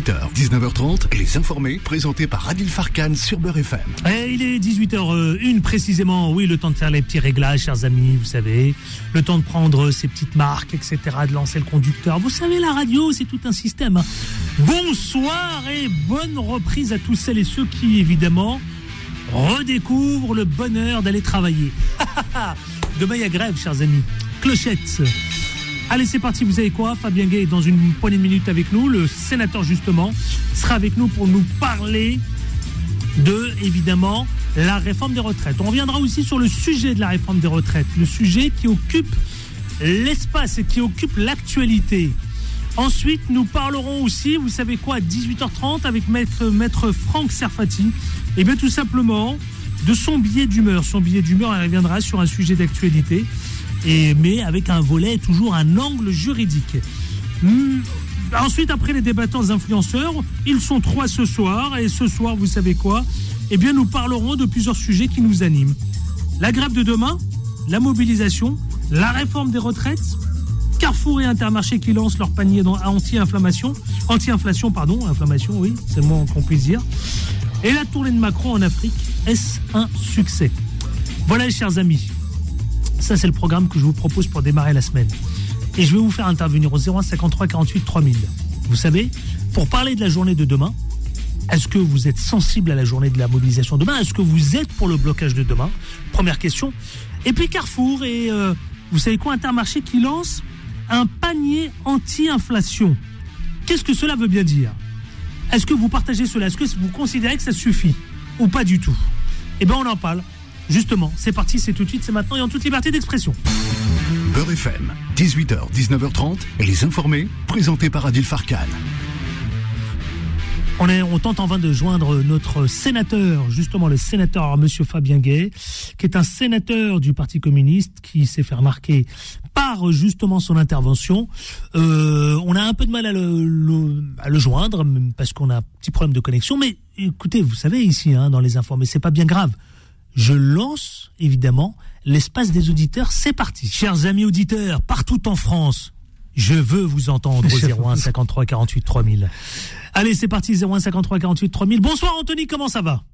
18h, 19h30, Les Informés, présentés par Adil Farkan sur Beurre FM. Et il est 18h01 précisément, oui, le temps de faire les petits réglages, chers amis, vous savez, le temps de prendre ses petites marques, etc., de lancer le conducteur. Vous savez, la radio, c'est tout un système. hein. Bonsoir et bonne reprise à tous celles et ceux qui, évidemment, redécouvrent le bonheur d'aller travailler. Demain, il y a grève, chers amis. Clochette. Allez, c'est parti. Vous savez quoi? Fabien Gay est dans une poignée de minutes avec nous. Le sénateur, justement, sera avec nous pour nous parler de, évidemment, la réforme des retraites. On reviendra aussi sur le sujet de la réforme des retraites, le sujet qui occupe l'espace et qui occupe l'actualité. Ensuite, nous parlerons aussi, vous savez quoi, à 18h30 avec maître, maître Franck Serfati. Et bien tout simplement de son billet d'humeur. Son billet d'humeur, elle reviendra sur un sujet d'actualité, mais avec un volet, toujours un angle juridique. Hmm, Ensuite, après les débattants influenceurs, ils sont trois ce soir. Et ce soir, vous savez quoi? Eh bien, nous parlerons de plusieurs sujets qui nous animent. La grève de demain, la mobilisation, la réforme des retraites, Carrefour et Intermarché qui lancent leur panier anti-inflammation, anti-inflation, pardon, inflammation, oui, c'est le moins qu'on puisse dire. Et la tournée de Macron en Afrique, est-ce un succès? Voilà, chers amis, ça c'est le programme que je vous propose pour démarrer la semaine. Et je vais vous faire intervenir au 01 53 48 3000. Vous savez, pour parler de la journée de demain, est-ce que vous êtes sensible à la journée de la mobilisation de demain? Est-ce que vous êtes pour le blocage de demain? Première question. Et puis Carrefour et euh, vous savez quoi? Intermarché qui lance un panier anti-inflation. Qu'est-ce que cela veut bien dire? Est-ce que vous partagez cela? Est-ce que vous considérez que ça suffit Ou pas du tout? Eh bien on en parle. Justement, c'est parti, c'est tout de suite, c'est maintenant et en toute liberté d'expression. Beurre FM, 18h, 19h30, Les Informés, présentés par Adil Farkan. On, est, on tente en vain de joindre notre sénateur, justement le sénateur Monsieur Fabien Gay, qui est un sénateur du Parti communiste qui s'est fait remarquer par justement son intervention. Euh, on a un peu de mal à le, le- à le joindre parce qu'on a un petit problème de connexion. Mais écoutez, vous savez ici hein, dans les infos, mais c'est pas bien grave. Je lance évidemment l'espace des auditeurs. C'est parti, chers amis auditeurs, partout en France. Je veux vous entendre au 01 53 48 3000. Allez, c'est parti, 01 53 48 3000. Bonsoir Anthony, comment ça va?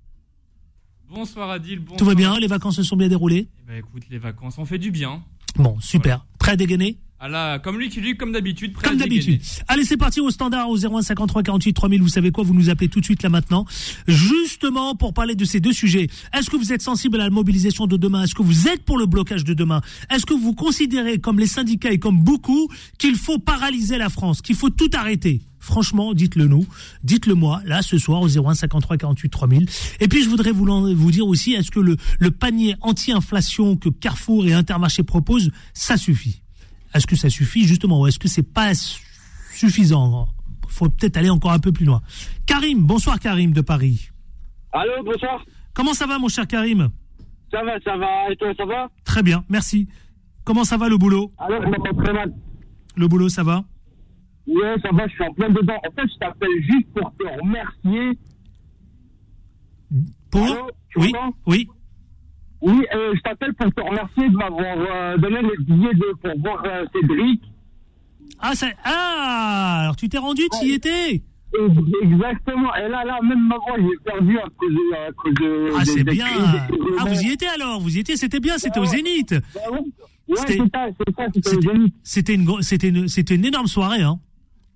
Bonsoir Adil. Bonsoir. Tout va bien? Les vacances se sont bien déroulées? Eh ben, écoute, les vacances, on fait du bien. Bon, super. Prêt à dégainer Ah là, comme lui qui lui, comme d'habitude, Comme d'habitude. Allez, c'est parti au standard au 01 53 48 3000. Vous savez quoi? Vous nous appelez tout de suite là maintenant. Justement pour parler de ces deux sujets. Est-ce que vous êtes sensible à la mobilisation de demain? Est-ce que vous êtes pour le blocage de demain? Est-ce que vous considérez, comme les syndicats et comme beaucoup, qu'il faut paralyser la France, qu'il faut tout arrêter? Franchement, dites-le nous, dites-le moi, là, ce soir, au 01 53 48 3000. Et puis, je voudrais vous, dire aussi, est-ce que le, le panier anti-inflation que Carrefour et Intermarché proposent, ça suffit? Est-ce que ça suffit, justement, ou est-ce que c'est pas su- suffisant? Faut peut-être aller encore un peu plus loin. Karim, bonsoir Karim de Paris. Allô, bonsoir. Comment ça va mon cher Karim? Ça va, ça va. Et toi, ça va? Très bien, merci. Comment ça va le boulot? Alors, je m'entends très mal. Le boulot, ça va? Ouais, ça va, je suis en plein dedans. En fait, je t'appelle juste pour te remercier. Pour Allô, Oui, oui. Oui, euh, je t'appelle pour te remercier de m'avoir euh, donné les billets de, pour voir euh, Cédric. Ah, ça... ah, alors tu t'es rendu, tu y étais? Exactement. Et là, là, même ma voix, j'ai perdu à cause de. À cause de Ah, c'est bien. des Ah, vous y étiez alors, vous y étiez, c'était bien, c'était au. Zénith. Bah ouais, Ouais, C'était- le une, une, c'était une énorme soirée, hein.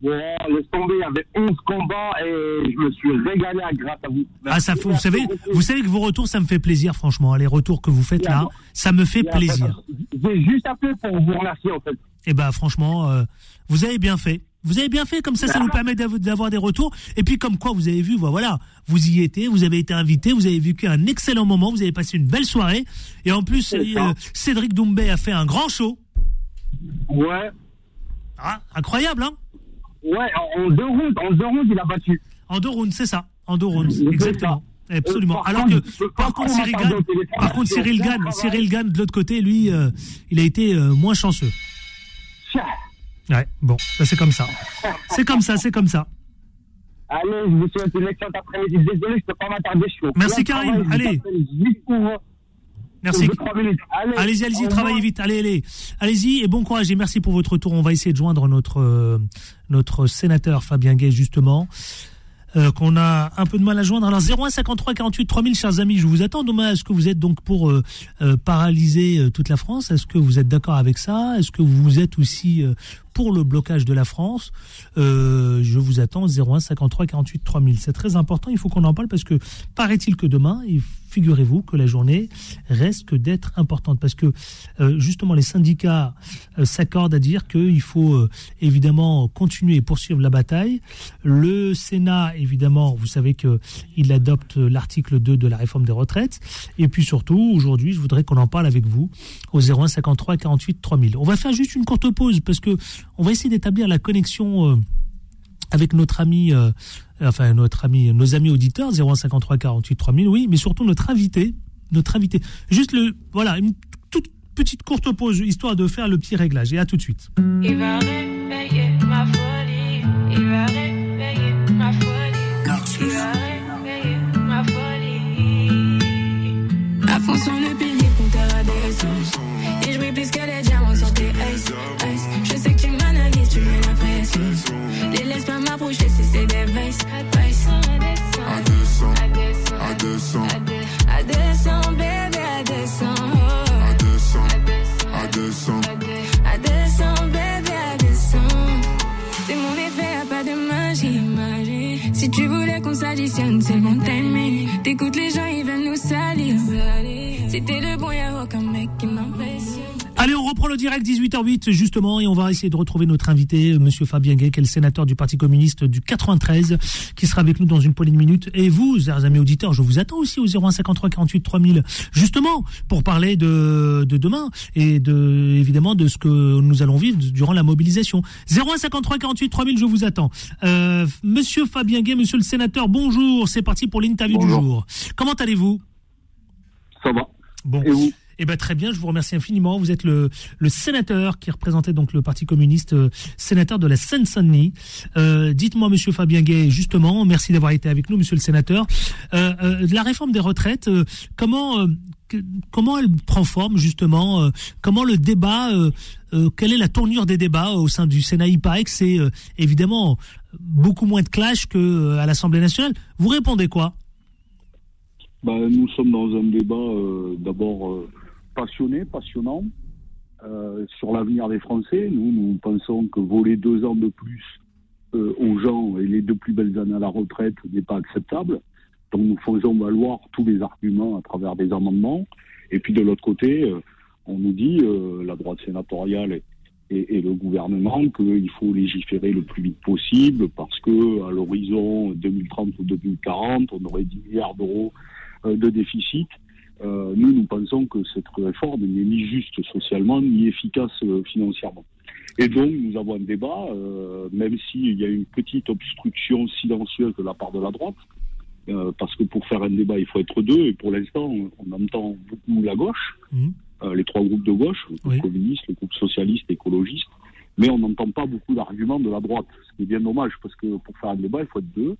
Ouais, laisse tomber, il y avait 11 combats et je me suis régalé à grâce à vous. Ah, ça, vous savez, vous savez que vos retours, ça me fait plaisir, franchement. Les retours que vous faites là, ça me fait plaisir. J'ai juste appelé pour vous remercier, en fait. Eh ben, franchement, euh, vous avez bien fait. Vous avez bien fait, comme ça, ça nous permet d'av- d'avoir des retours. Et puis, comme quoi, vous avez vu, voilà, vous y étiez, vous avez été invité, vous avez vécu un excellent moment, vous avez passé une belle soirée. Et en plus, euh, Cédric Doumbé a fait un grand show. Ouais. Ah, incroyable, hein Ouais, en, deux rounds, en deux rounds, il a battu. En deux rounds, c'est ça. En deux rounds, exactement. Absolument. Par Alors contre, que, par contre, Cyril Gann, par contre, Cyril Gann. Cyril Gann, de l'autre côté, lui, euh, il a été euh, moins chanceux. Ouais, bon, bah, c'est comme ça. C'est comme ça, c'est comme ça. Allez, je vous souhaite une excellente après-midi. Désolé, je peux pas m'attarder, Merci, Karim. Allez. Merci. Allez-y, allez-y, travaillez vite. Allez, allez. Allez-y et bon courage et merci pour votre retour. On va essayer de joindre notre, euh, notre sénateur Fabien Gay, justement. euh, qu'on a un peu de mal à joindre. Alors 01 53 48 3000, chers amis, je vous attends demain. Est-ce que vous êtes donc pour euh, euh, paralyser toute la France? Est-ce que vous êtes d'accord avec ça? Est-ce que vous êtes aussi pour le blocage de la France Euh, Je vous attends 01 53 48 3000. C'est très important. Il faut qu'on en parle parce que paraît-il que demain, figurez-vous que la journée risque d'être importante parce que euh, justement les syndicats euh, s'accordent à dire qu'il faut euh, évidemment continuer et poursuivre la bataille. Le Sénat, évidemment, vous savez que il adopte l'article 2 de la réforme des retraites. Et puis surtout, aujourd'hui, je voudrais qu'on en parle avec vous au 01 53 48 3000. On va faire juste une courte pause parce que on va essayer d'établir la connexion. euh, avec notre ami, euh, enfin notre ami, nos amis auditeurs 0153 48 3000, oui, mais surtout notre invité, notre invité. Juste le, voilà, une toute petite courte pause histoire de faire le petit réglage. Et à tout de suite. Il va réveiller ma folie. Il va réveiller ma folie. Il va réveiller ma folie. À fond sur le 18h08 justement et on va essayer de retrouver notre invité, euh, Monsieur Fabien Gay, qui est le sénateur du Parti communiste du 93, qui sera avec nous dans une poignée de minutes. Et vous, chers amis auditeurs, je vous attends aussi au 0153 48 3000, justement pour parler de, de demain et de évidemment de ce que nous allons vivre durant la mobilisation. 0153 48 3000, je vous attends. Euh, Monsieur Fabien Gay, Monsieur le sénateur, bonjour. C'est parti pour l'interview du jour. Comment allez-vous? Ça va. Bon. Et vous? Eh ben très bien, je vous remercie infiniment. Vous êtes le, le sénateur qui représentait donc le Parti communiste, euh, sénateur de la Seine-Saint-Denis. Euh, Dites-moi, Monsieur Fabien Gay, justement, merci d'avoir été avec nous, Monsieur le sénateur. Euh, euh, la réforme des retraites, euh, comment comment elle prend forme justement Comment le débat Quelle est la tournure des débats au sein du Sénat? Il paraît que c'est évidemment beaucoup moins de clash que à l'Assemblée nationale. Vous répondez quoi? Ben, nous sommes dans un débat euh, d'abord euh, passionné, passionnant, euh, sur l'avenir des Français. Nous, nous pensons que voler deux ans de plus euh, aux gens et les deux plus belles années à la retraite n'est pas acceptable. Donc nous faisons valoir tous les arguments à travers des amendements. Et puis de l'autre côté, euh, on nous dit, la droite sénatoriale et, et- le gouvernement, qu'il faut légiférer le plus vite possible parce que à l'horizon 2030 ou 2040, on aurait 10 milliards d'euros de déficit. Euh, nous, nous pensons que cette réforme n'est ni juste socialement ni efficace euh, financièrement. Et donc, nous avons un débat, euh, même s'il y a une petite obstruction silencieuse de la part de la droite, euh, parce que pour faire un débat, il faut être deux, et pour l'instant, on, on entend beaucoup la gauche, euh, les trois groupes de gauche, le groupe Oui. communiste, le groupe socialiste, écologiste, mais on n'entend pas beaucoup d'arguments de la droite, ce qui est bien dommage, parce que pour faire un débat, il faut être deux.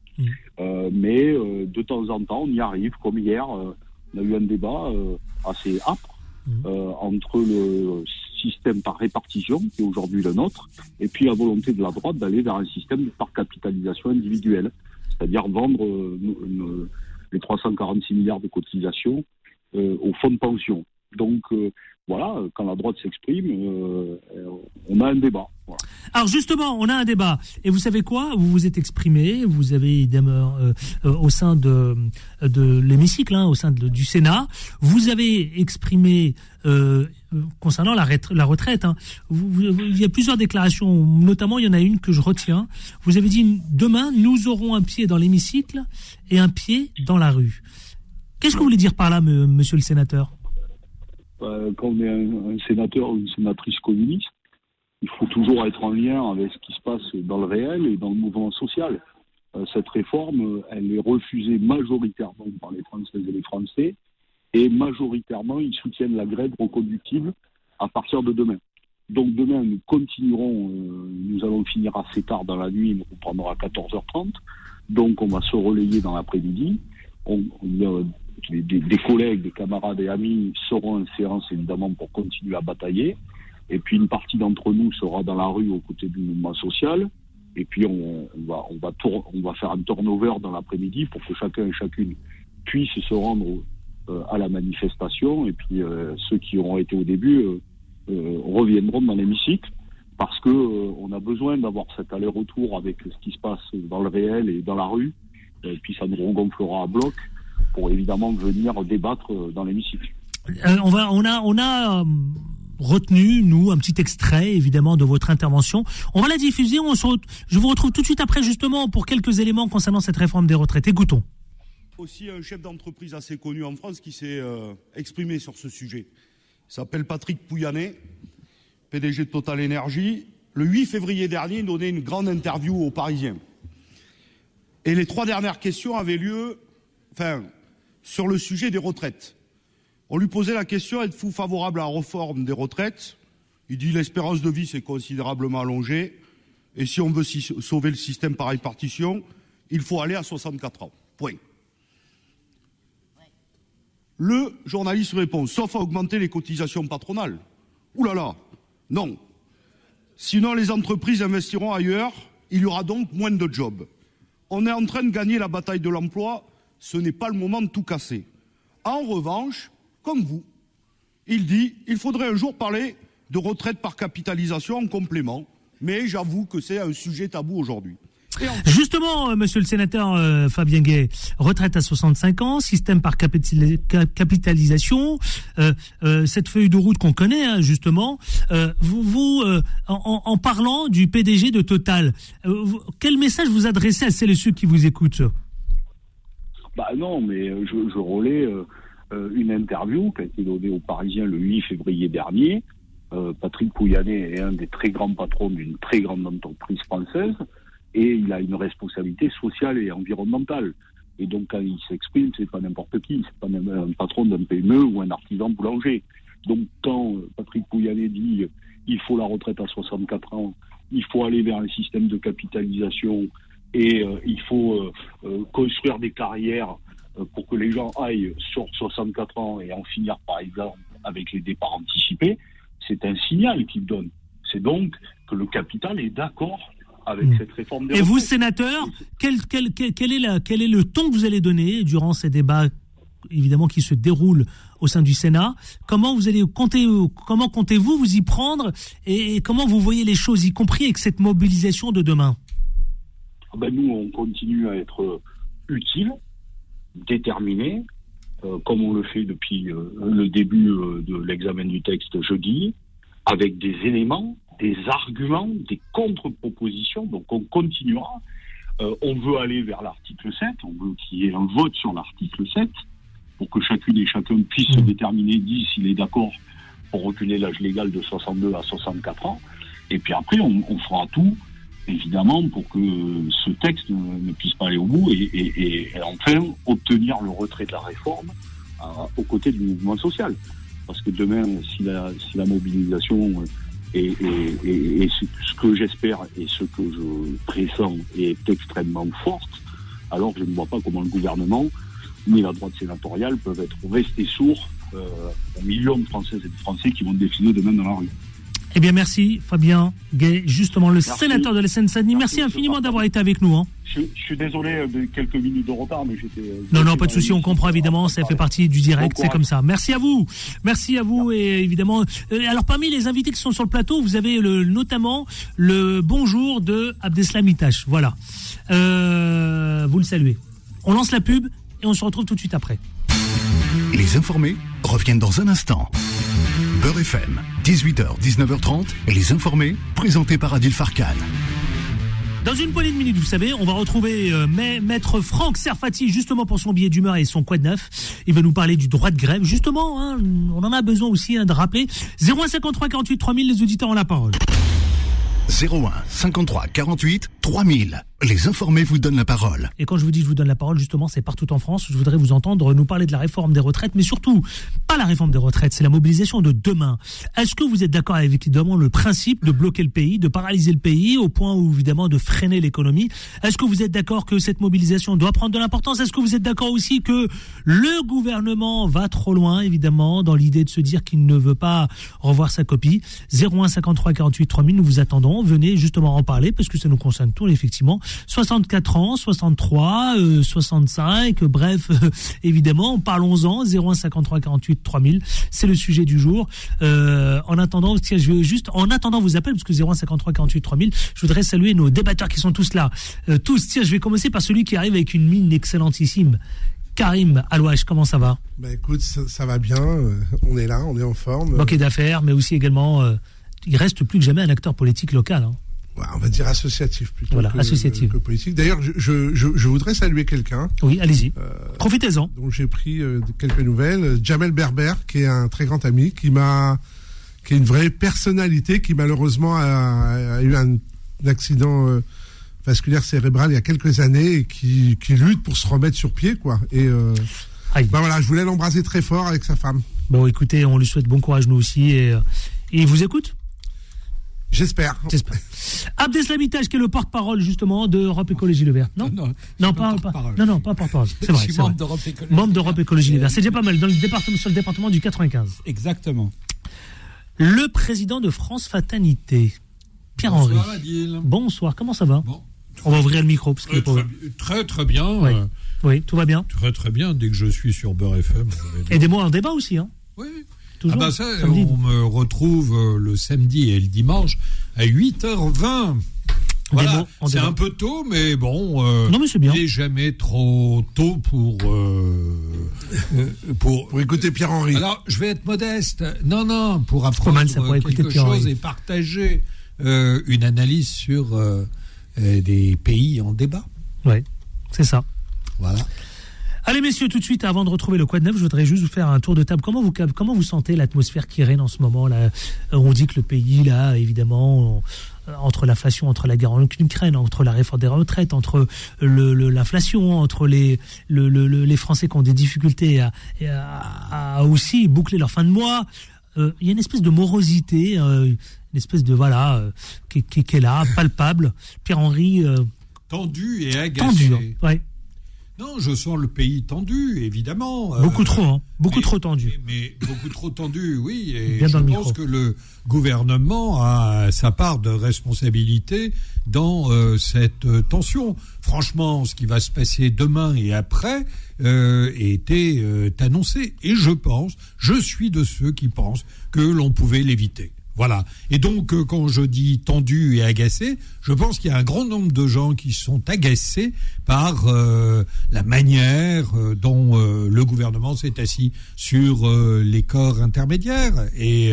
Euh, mais de temps en temps, on y arrive, comme hier, on a eu un débat euh, assez âpre Mhm. euh, entre le système par répartition, qui est aujourd'hui le nôtre, et puis la volonté de la droite d'aller vers un système par capitalisation individuelle, c'est-à-dire vendre euh, les 346 milliards de cotisations au fonds de pension. Donc voilà, quand la droite s'exprime, euh, on a un débat. Alors justement, on a un débat. Et vous savez quoi? Vous vous êtes exprimé, vous avez euh, euh, au sein de, l'hémicycle, hein, au sein du Sénat, vous avez exprimé euh, concernant la, ret- la retraite. hein. Il y a plusieurs déclarations, notamment il y en a une que je retiens. Vous avez dit demain nous aurons un pied dans l'hémicycle et un pied dans la rue. Qu'est-ce que vous voulez dire par là, Monsieur le sénateur? Quand on est un, sénateur ou une sénatrice communiste, il faut toujours être en lien avec ce qui se passe dans le réel et dans le mouvement social. Euh, cette réforme, euh, elle est refusée majoritairement par les Françaises et les Français, et majoritairement, ils soutiennent la grève reconductible à partir de demain. Donc demain, nous continuerons, euh, nous allons finir assez tard dans la nuit, reprendrons à 14h30, donc on va se relayer dans l'après-midi. On, des, collègues, des camarades et amis seront en séance évidemment pour continuer à batailler. Et puis une partie d'entre nous sera dans la rue aux côtés du mouvement social. Et puis on, va faire un turnover dans l'après-midi pour que chacun et chacune puisse se rendre euh, à la manifestation. Et puis euh, ceux qui auront été au début euh, reviendront dans l'hémicycle parce que on a besoin d'avoir cet aller-retour avec ce qui se passe dans le réel et dans la rue. Et puis ça nous regonflera à bloc pour évidemment venir débattre euh, dans l'hémicycle. Euh, on va, on a, on a euh, retenu nous un petit extrait évidemment de votre intervention. On va la diffuser. On se re- je vous retrouve tout de suite après justement pour quelques éléments concernant cette réforme des retraites. Écoutons. Aussi un chef d'entreprise assez connu en France qui s'est euh, exprimé sur ce sujet. Il s'appelle Patrick Pouyanné, PDG de Total Energy. Le 8 février dernier, il donnait une grande interview aux Parisiens. Et les trois dernières questions avaient lieu, enfin, sur le sujet des retraites. On lui posait la question êtes-vous favorable à la réforme des retraites? Il dit l'espérance de vie s'est considérablement allongée. Et si on veut sauver le système par répartition, il faut aller à 64 ans. Point. Le journaliste répond, sauf à augmenter les cotisations patronales. Ouh là là, non. Sinon, les entreprises investiront ailleurs, il y aura donc moins de jobs. On est en train de gagner la bataille de l'emploi, ce n'est pas le moment de tout casser. En revanche, comme vous, il dit, il faudrait un jour parler de retraite par capitalisation en complément, mais j'avoue que c'est un sujet tabou aujourd'hui. Justement, euh, monsieur le sénateur euh, Fabien Gay, retraite à 65 ans, système par capitali- ca- capitalisation, euh, cette feuille de route qu'on connaît, hein, justement, vous, en, en- parlant du PDG de Total, quel message vous adressez à celles et ceux qui vous écoutent Bah non, mais euh, je, je relais euh, euh, une interview qui a été donnée aux Parisiens le 8 février dernier. Patrick Pouyanné est un des très grands patrons d'une très grande entreprise française et il a une responsabilité sociale et environnementale. Et donc quand il s'exprime, c'est pas n'importe qui, c'est pas un patron d'un PME ou un artisan boulanger. Donc quand Patrick Pouyanné dit il faut la retraite à 64 ans, il faut aller vers un système de capitalisation et euh, il faut euh, euh, construire des carrières pour que les gens aillent sur 64 ans et en finir par exemple avec les départs anticipés, c'est un signal qu'il donne. C'est donc que le capital est d'accord avec Mm. cette réforme des Et vous, sénateur, quel, quel, quel, quel est la, quel est le ton que vous allez donner durant ces débats, évidemment, qui se déroulent au sein du Sénat? Comment vous allez compter, comment comptez-vous vous y prendre? Et, et comment vous voyez les choses, y compris avec cette mobilisation de demain? Ben, nous, on continue à être euh, utile, déterminé, euh, comme on le fait depuis euh, le début euh, de l'examen du texte jeudi, avec des éléments, des arguments, des contre-propositions. Donc on continuera. On veut aller vers l'article 7, on veut qu'il y ait un vote sur l'article 7, pour que chacune et chacun puisse se Mmh. déterminer, dit s'il est d'accord pour reculer l'âge légal de 62 à 64 ans. Et puis après, on, on fera tout évidemment, pour que ce texte ne, puisse pas aller au bout et, enfin obtenir le retrait de la réforme euh, aux côtés du mouvement social. Parce que demain, si la, mobilisation est, ce que j'espère et ce que je pressens est extrêmement forte, alors je ne vois pas comment le gouvernement ni la droite sénatoriale peuvent être restés sourds euh, aux millions de Françaises et de Français qui vont défiler demain dans la rue. Eh bien, merci Fabien Gay, justement le Merci. sénateur de la Seine-Saint-Denis. Merci, Merci, infiniment d'avoir été avec nous. hein. Je, je suis désolé euh, de quelques minutes de retard, mais j'étais. euh, Non, non, pas de souci, on comprend évidemment, ça fait partie du direct, c'est comme ça. Merci à vous, merci à vous et évidemment. euh, alors parmi les invités qui sont sur le plateau, vous avez le, notamment le bonjour de Abdeslam Itache. Voilà, Euh, vous le saluez. On lance la pub et on se retrouve tout de suite après. Les informés reviennent dans un instant. Beurre FM, 18h, 19h30, les informés, présentés par Adil Farkan. Dans une poignée de minutes, vous savez, on va retrouver euh, ma- maître Franck Serfati justement pour son billet d'humeur et son quoi de neuf. Il va nous parler du droit de grève. Justement, hein, on en a besoin aussi hein, de rappeler. 0153 48 3000, les auditeurs ont la parole. 01 53 48 3000. les informés vous donnent la parole. Et quand je vous dis je vous donne la parole, justement, c'est partout en France. Je voudrais vous entendre nous parler de la réforme des retraites, mais surtout, pas la réforme des retraites, c'est la mobilisation de demain. Est-ce que vous êtes d'accord avec évidemment le principe de bloquer le pays, de paralyser le pays, au point où évidemment de freiner l'économie? Est-ce que vous êtes d'accord que cette mobilisation doit prendre de l'importance? Est-ce que vous êtes d'accord aussi que le gouvernement va trop loin, évidemment, dans l'idée de se dire qu'il ne veut pas revoir sa copie? 01 53 48 3000, nous vous attendons. Venez justement en parler parce que ça nous concerne tous, effectivement. 64 ans, 63, euh, 65, euh, bref, euh, évidemment, parlons-en. 01 53 48 3000, c'est le sujet du jour. Euh, en attendant, tiens, je vais juste, en attendant vos appels, parce que 01 53 48 3000, je voudrais saluer nos débatteurs qui sont tous là. Tous, tiens, je vais commencer par celui qui arrive avec une mine excellentissime. Karim Alouache, comment ça va? Bah écoute, ça, ça va bien, euh, on est là, on est en forme. Banquier d'affaires, mais aussi également, euh, il reste plus que jamais un acteur politique local. hein. On va dire associatif plutôt Voilà, que, politique. D'ailleurs, je, je, je- je voudrais saluer quelqu'un Oui, allez-y. Profitez-en. dont j'ai pris euh, quelques nouvelles. Euh, Jamel Berber, qui est un très grand ami, qui m'a, qui est une vraie personnalité, qui malheureusement a, a eu un, un accident euh, vasculaire cérébral il y a quelques années et qui, qui lutte pour se remettre sur pied, quoi. Et euh, bah voilà, je voulais l'embraser très fort avec sa femme. Bon, écoutez, on lui souhaite bon courage nous aussi et, euh, et il vous écoute? J'espère. J'espère. Abdeslamitache, qui est le porte-parole justement d'Europe Écologie Le Vert. Non Non, non, pas pas, non, non, pas porte-parole. C'est vrai. Membre d'Europe Écologie. Membre d'Europe Écologie Les Verts. C'est déjà pas mal dans le département, sur le département du 95. Exactement. Le président de France Fatalité, Pierre-Henri. Bonsoir, Adil. Bonsoir, comment ça va Bon. On va ouvrir le micro parce Très, très, très, très bien. Oui. euh, Oui, tout va bien. très très bien. Dès que je suis sur Beurre FM. vais dire- Aidez-moi en débat aussi. Hein. Oui. Toujours. Ah bah ça, samedi. on me retrouve euh, le samedi et le dimanche à 8h20. Voilà, c'est un peu tôt, mais bon, euh, Non, mais c'est bien. il n'est jamais trop tôt pour euh, pour. Pour écouter Pierre-Henri. Alors, je vais être modeste. Non, non, pour apprendre mal, ça, pour écouter quelque chose et partager euh, une analyse sur des pays en débat. Ouais, c'est ça. Voilà. Allez messieurs, tout de suite, avant de retrouver le Quad Neuf, je voudrais juste vous faire un tour de table. Comment vous, comment vous sentez l'atmosphère qui règne en ce moment là? Euh, On dit que le pays, là, évidemment, euh, entre l'inflation, entre la guerre en Ukraine, entre la réforme des retraites, entre le- le- l'inflation, entre les, le- le- le- les Français qui ont des difficultés à, à- à aussi boucler leur fin de mois, euh, il y a une espèce de morosité, euh, une espèce de, voilà, euh, qui, qui- qui est là, palpable. Pierre-Henri, Tendu et agacé. tendu. hein. Ouais. Non, je sens le pays tendu, évidemment. Beaucoup Euh, trop, hein. beaucoup mais- trop tendu. Mais, mais beaucoup trop tendu, oui. Et Bien je pense micro. que le gouvernement a sa part de responsabilité dans euh, cette euh, tension. Franchement, ce qui va se passer demain et après euh, était annoncé. Et je pense, je suis de ceux qui pensent que l'on pouvait l'éviter. Voilà. Et donc, euh, quand je dis tendu et agacé, je pense qu'il y a un grand nombre de gens qui sont agacés par euh, la manière euh, dont le gouvernement s'est assis sur les corps intermédiaires et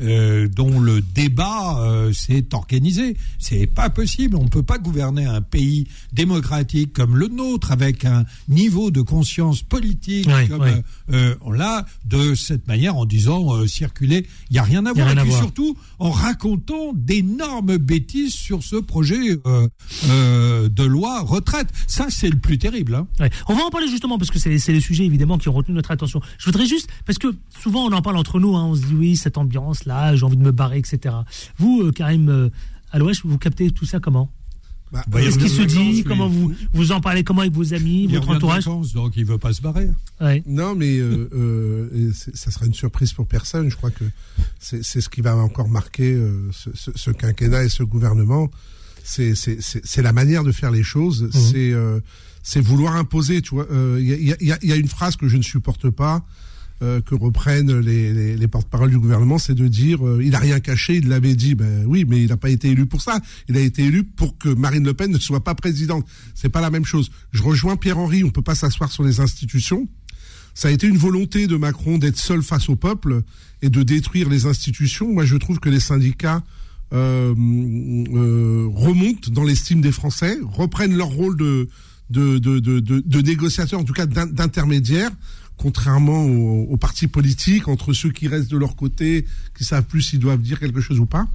euh, dont le débat euh, s'est organisé. C'est pas possible. On peut pas gouverner un pays démocratique comme le nôtre avec un niveau de conscience politique Oui, comme oui. euh, euh, on l'a de cette manière en disant euh, circuler, il y a rien à voir. rien Et puis surtout en racontant d'énormes bêtises sur ce projet euh, euh, de loi retraite. Ça, c'est le plus terrible. Hein. Ouais. On va en parler justement parce que c'est c'est les sujets évidemment qui ont retenu notre attention. Je voudrais juste parce que souvent on en parle entre nous, hein, on se dit oui cette ambiance là, j'ai envie de me barrer, etc. Vous, euh, Karim euh, Alouache, vous captez tout ça comment? Bah, Bah, Qu'est-ce qui se dit? Comment vous vous en parlez Comment avec vos amis, Il votre entourage? vacances, donc il veut pas se barrer. Ouais. Non, mais euh, euh, c'est- ça sera une surprise pour personne. Je crois que c'est c'est ce qui va encore marquer euh, ce, ce- ce quinquennat et ce gouvernement. C'est c'est- c'est- c'est la manière de faire les choses. C'est euh, c'est vouloir imposer. Tu vois, Euh, il y, a, il y a- il y a une phrase que je ne supporte pas. Euh, que reprennent les, les, les porte-paroles du gouvernement, c'est de dire euh, il a rien caché, il l'avait dit. Ben oui, mais il n'a pas été élu pour ça. Il a été élu pour que Marine Le Pen ne soit pas présidente. C'est pas la même chose. Je rejoins Pierre Henry. On peut pas s'asseoir sur les institutions. Ça a été une volonté de Macron d'être seul face au peuple et de détruire les institutions. Moi, je trouve que les syndicats euh, remontent dans l'estime des Français, reprennent leur rôle de de, de, de, en tout cas d'in- d'intermédiaires, contrairement aux, aux partis politiques, entre ceux qui restent de leur côté, qui savent plus s'ils doivent dire quelque chose ou pas.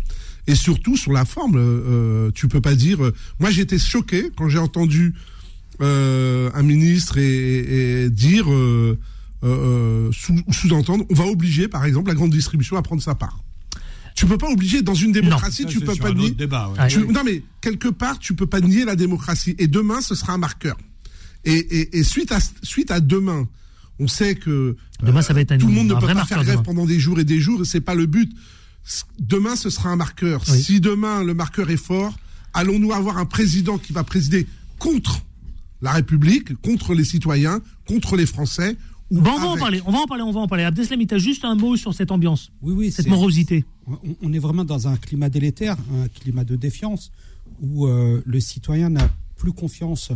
Et surtout sur la forme, euh, tu peux pas dire. euh, moi, j'étais choqué quand j'ai entendu euh, un ministre et, et dire euh, euh, sous- sous-entendre, on va obliger, par exemple, la grande distribution à prendre sa part. Tu peux pas obliger dans une démocratie, Ça, tu c'est peux pas nier. autre débat, ouais. tu- Ouais. Non mais quelque part, tu peux pas nier la démocratie. Et demain, ce sera un marqueur. Et, et, et suite à suite à demain, on sait que Demain, ça va être un- tout le monde ne peut pas faire grève demain. pendant des jours et des jours. Et c'est pas le but. Demain, ce sera un marqueur. Oui. Si demain le marqueur est fort, allons-nous avoir un président qui va présider contre la République, contre les citoyens, contre les Français ou Bon, on va en parler, on va en parler, on va en parler. Abdeslam, tu as juste un mot sur cette ambiance, Oui, oui, cette morosité. on, on est vraiment dans un climat délétère, un climat de défiance, où euh, le citoyen n'a plus confiance euh,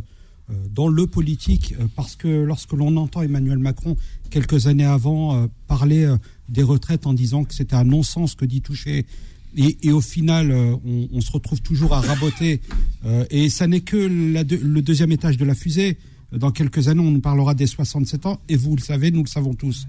dans le politique, euh, parce que lorsque l'on entend Emmanuel Macron, quelques années avant, euh, parler euh, des retraites en disant que c'était un non-sens que d'y toucher, et, et au final, euh, on, on se retrouve toujours à raboter, euh, et ça n'est que la le deuxième étage de la fusée. Dans quelques années, on nous parlera des 67 ans, et vous le savez, nous le savons tous.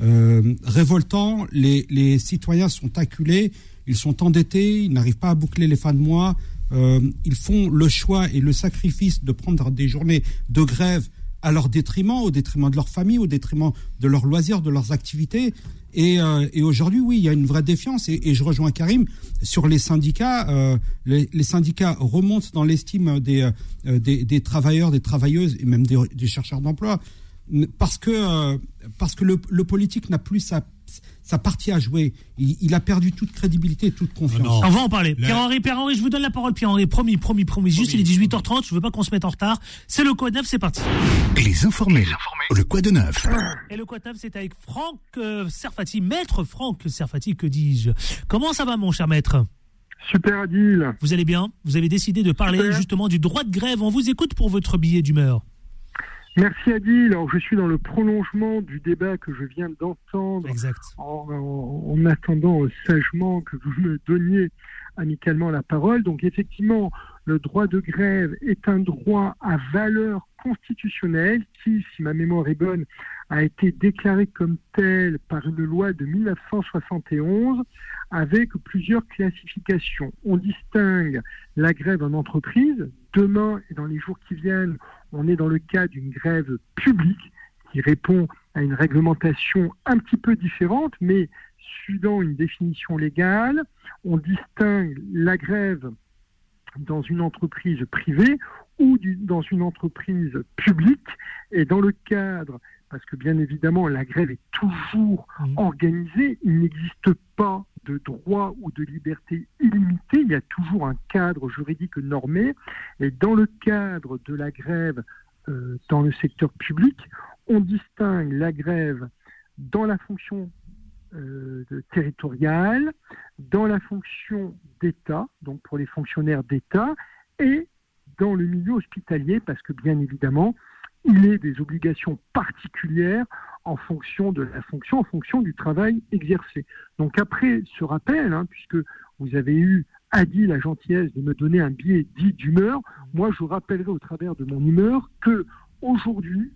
Euh, révoltant, les, citoyens sont acculés, ils sont endettés, ils n'arrivent pas à boucler les fins de mois, euh, ils font le choix et le sacrifice de prendre des journées de grève à leur détriment, au détriment de leur famille, au détriment de leurs loisirs, de leurs activités. Et, euh, aujourd'hui, oui, il y a une vraie défiance. Et, je rejoins Karim sur les syndicats. euh, les, syndicats remontent dans l'estime des, travailleurs, des travailleuses et même des chercheurs d'emploi parce que euh, parce que le, le politique n'a plus sa sa partie à jouer. Il, il a perdu toute crédibilité et toute confiance. On va en parler. Pierre-Henri, Pierre-Henri, je vous donne la parole, Pierre-Henri. Promis, promis, promis. Juste, il est 18h30, je veux pas qu'on se mette en retard. C'est le Code 9, c'est parti. Les informés. Le quoi de neuf Et le Code 9, c'est avec Franck euh, Serfati, maître Franck Serfati, que dis-je. Comment ça va, mon cher maître? Super Adil. Vous allez bien? Vous avez décidé de parler Super. justement du droit de grève. On vous écoute pour votre billet d'humeur. Merci Adil. Alors je suis dans le prolongement du débat que je viens d'entendre Exact. en, en- en attendant euh, sagement que vous me donniez amicalement la parole. Donc effectivement, le droit de grève est un droit à valeur constitutionnelle qui, si ma mémoire est bonne, a été déclaré comme tel par une loi de 1971 avec plusieurs classifications. On distingue la grève en entreprise. Demain et dans les jours qui viennent, on est dans le cas d'une grève publique qui répond à une réglementation un petit peu différente, mais suivant une définition légale. On distingue la grève dans une entreprise privée ou du- dans une entreprise publique. Et dans le cadre, parce que bien évidemment la grève est toujours organisée, il n'existe pas de droit ou de liberté illimitée, il y a toujours un cadre juridique normé. Et dans le cadre de la grève euh, dans le secteur public, on distingue la grève dans la fonction euh, territoriale, dans la fonction d'État, donc pour les fonctionnaires d'État, et dans le milieu hospitalier, parce que bien évidemment, il est des obligations particulières en fonction de la fonction, en fonction du travail exercé. Donc après ce rappel, hein, puisque vous avez eu Adi la gentillesse de me donner un billet dit d'humeur, moi je rappellerai au travers de mon humeur que aujourd'hui,